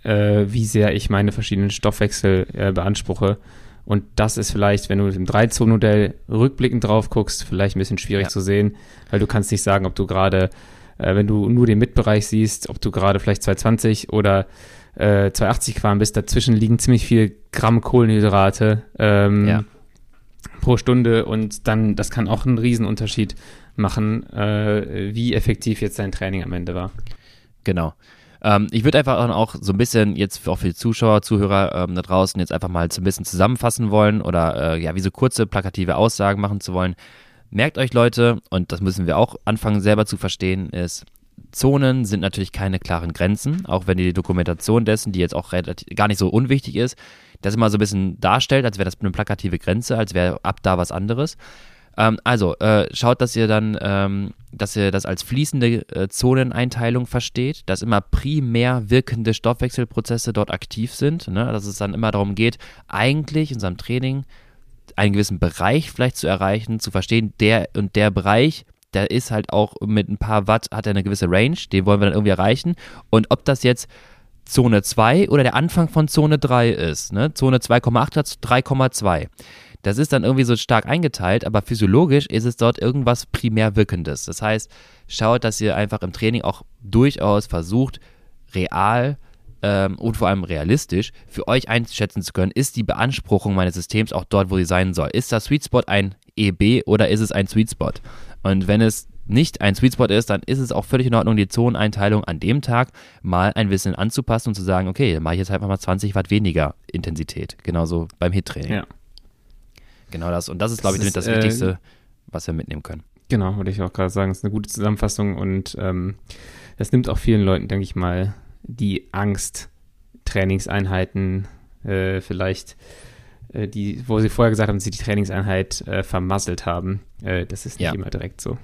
äh, wie sehr ich meine verschiedenen Stoffwechsel äh, beanspruche. Und das ist vielleicht, wenn du im 3-Zonen-Modell rückblickend drauf guckst, vielleicht ein bisschen schwierig ja. zu sehen, weil du kannst nicht sagen, ob du gerade, äh, wenn du nur den Mitbereich siehst, ob du gerade vielleicht 220 oder äh, 280 gefahren bist. Dazwischen liegen ziemlich viel Gramm Kohlenhydrate ähm, ja. pro Stunde und dann, das kann auch einen Riesenunterschied machen, äh, wie effektiv jetzt dein Training am Ende war. Genau. Ähm, ich würde einfach auch so ein bisschen jetzt auch für die Zuschauer, Zuhörer ähm, da draußen jetzt einfach mal so ein bisschen zusammenfassen wollen oder äh, ja, wie so kurze plakative Aussagen machen zu wollen. Merkt euch Leute, und das müssen wir auch anfangen selber zu verstehen, ist, Zonen sind natürlich keine klaren Grenzen, auch wenn die Dokumentation dessen, die jetzt auch relativ, gar nicht so unwichtig ist, das immer so ein bisschen darstellt, als wäre das eine plakative Grenze, als wäre ab da was anderes. Ähm, also, äh, schaut, dass ihr dann, ähm, dass ihr das als fließende äh, Zoneneinteilung versteht, dass immer primär wirkende Stoffwechselprozesse dort aktiv sind, ne? dass es dann immer darum geht, eigentlich in unserem Training einen gewissen Bereich vielleicht zu erreichen, zu verstehen, der und der Bereich der ist halt auch mit ein paar Watt, hat er eine gewisse Range, den wollen wir dann irgendwie erreichen. Und ob das jetzt Zone 2 oder der Anfang von Zone 3 ist, ne? Zone 2,8 hat 3,2. Das ist dann irgendwie so stark eingeteilt, aber physiologisch ist es dort irgendwas primär Wirkendes. Das heißt, schaut, dass ihr einfach im Training auch durchaus versucht, real ähm, und vor allem realistisch für euch einschätzen zu können, ist die Beanspruchung meines Systems auch dort, wo sie sein soll. Ist das Sweet Spot ein EB oder ist es ein Sweet Spot? Und wenn es nicht ein Sweet Spot ist, dann ist es auch völlig in Ordnung, die Zoneneinteilung an dem Tag mal ein bisschen anzupassen und zu sagen, okay, dann mache ich jetzt halt mal 20 Watt weniger Intensität. Genauso beim HIT-Training. Ja. Genau das. Und das ist, glaube ich, ist, das äh, Wichtigste, was wir mitnehmen können. Genau, würde ich auch gerade sagen. Das ist eine gute Zusammenfassung und ähm, das nimmt auch vielen Leuten, denke ich mal, die Angst, Trainingseinheiten äh, vielleicht äh, die, wo sie vorher gesagt haben, dass sie die Trainingseinheit äh, vermasselt haben. Äh, das ist nicht ja. immer direkt so.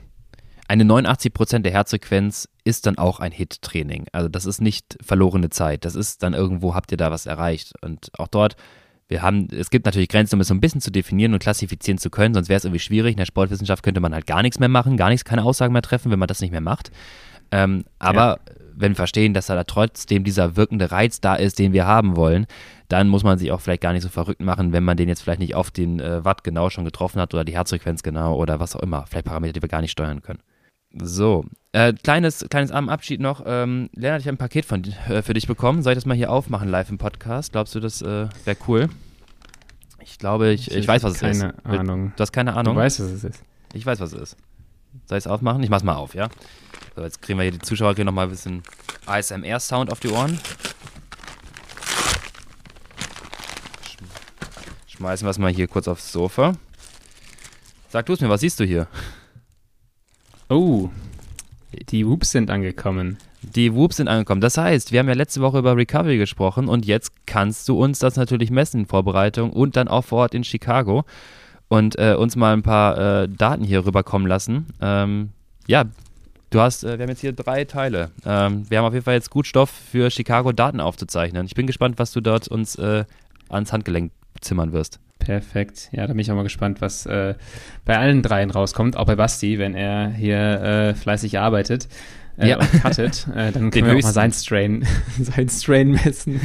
Eine 89% der Herzfrequenz ist dann auch ein Hit-Training. Also das ist nicht verlorene Zeit. Das ist dann irgendwo, habt ihr da was erreicht. Und auch dort, wir haben, es gibt natürlich Grenzen, um es so ein bisschen zu definieren und klassifizieren zu können, sonst wäre es irgendwie schwierig. In der Sportwissenschaft könnte man halt gar nichts mehr machen, gar nichts, keine Aussagen mehr treffen, wenn man das nicht mehr macht. Ähm, aber ja wenn wir verstehen, dass da trotzdem dieser wirkende Reiz da ist, den wir haben wollen, dann muss man sich auch vielleicht gar nicht so verrückt machen, wenn man den jetzt vielleicht nicht auf den äh, Watt genau schon getroffen hat oder die Herzfrequenz genau oder was auch immer. Vielleicht Parameter, die wir gar nicht steuern können. So, äh, kleines, kleines Abschied noch. Ähm, Lennart, ich habe ein Paket von, äh, für dich bekommen. Soll ich das mal hier aufmachen live im Podcast? Glaubst du, das äh, wäre cool? Ich glaube, ich, ich, ich weiß, was es ist. Keine Ahnung. Du hast keine Ahnung? Du weißt, was es ist. Ich weiß, was es ist. Soll ich es aufmachen? Ich mach's mal auf, ja? So, jetzt kriegen wir hier die Zuschauer hier nochmal ein bisschen ASMR-Sound auf die Ohren. Schmeißen wir es mal hier kurz aufs Sofa. Sag du es mir, was siehst du hier? Oh, die Whoops sind angekommen. Die Whoops sind angekommen. Das heißt, wir haben ja letzte Woche über Recovery gesprochen und jetzt kannst du uns das natürlich messen in Vorbereitung und dann auch vor Ort in Chicago und äh, uns mal ein paar äh, Daten hier rüberkommen lassen. Ähm, ja, du hast, äh, wir haben jetzt hier drei Teile. Ähm, wir haben auf jeden Fall jetzt gut Stoff für Chicago Daten aufzuzeichnen. Ich bin gespannt, was du dort uns äh, ans Handgelenk zimmern wirst. Perfekt. Ja, da bin ich auch mal gespannt, was äh, bei allen dreien rauskommt, auch bei Basti, wenn er hier äh, fleißig arbeitet äh, ja. und cuttet, äh, dann können Den wir auch mal sein Strain, sein Strain messen.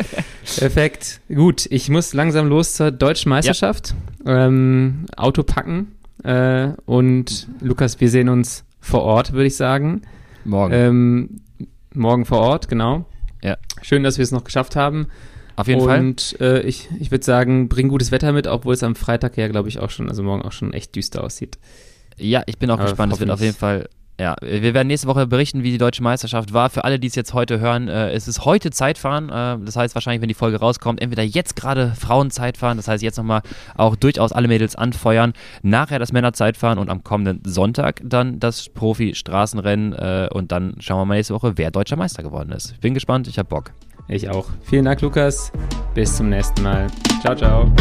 Perfekt. Gut, ich muss langsam los zur deutschen Meisterschaft. Ja. Ähm, Auto packen äh, und Lukas, wir sehen uns vor Ort, würde ich sagen. Morgen. Ähm, morgen vor Ort, genau. Ja. Schön, dass wir es noch geschafft haben. Auf jeden und, Fall. Und äh, ich, ich würde sagen, bring gutes Wetter mit, obwohl es am Freitag ja, glaube ich, auch schon, also morgen auch schon echt düster aussieht. Ja, ich bin auch Aber gespannt. Es wird auf jeden Fall ja, wir werden nächste Woche berichten, wie die deutsche Meisterschaft war. Für alle, die es jetzt heute hören, äh, es ist heute Zeitfahren. Äh, das heißt wahrscheinlich, wenn die Folge rauskommt, entweder jetzt gerade Frauenzeitfahren, das heißt jetzt nochmal auch durchaus alle Mädels anfeuern, nachher das Männerzeitfahren und am kommenden Sonntag dann das Profi-Straßenrennen äh, und dann schauen wir mal nächste Woche, wer deutscher Meister geworden ist. Bin gespannt, ich habe Bock. Ich auch. Vielen Dank, Lukas. Bis zum nächsten Mal. Ciao, ciao.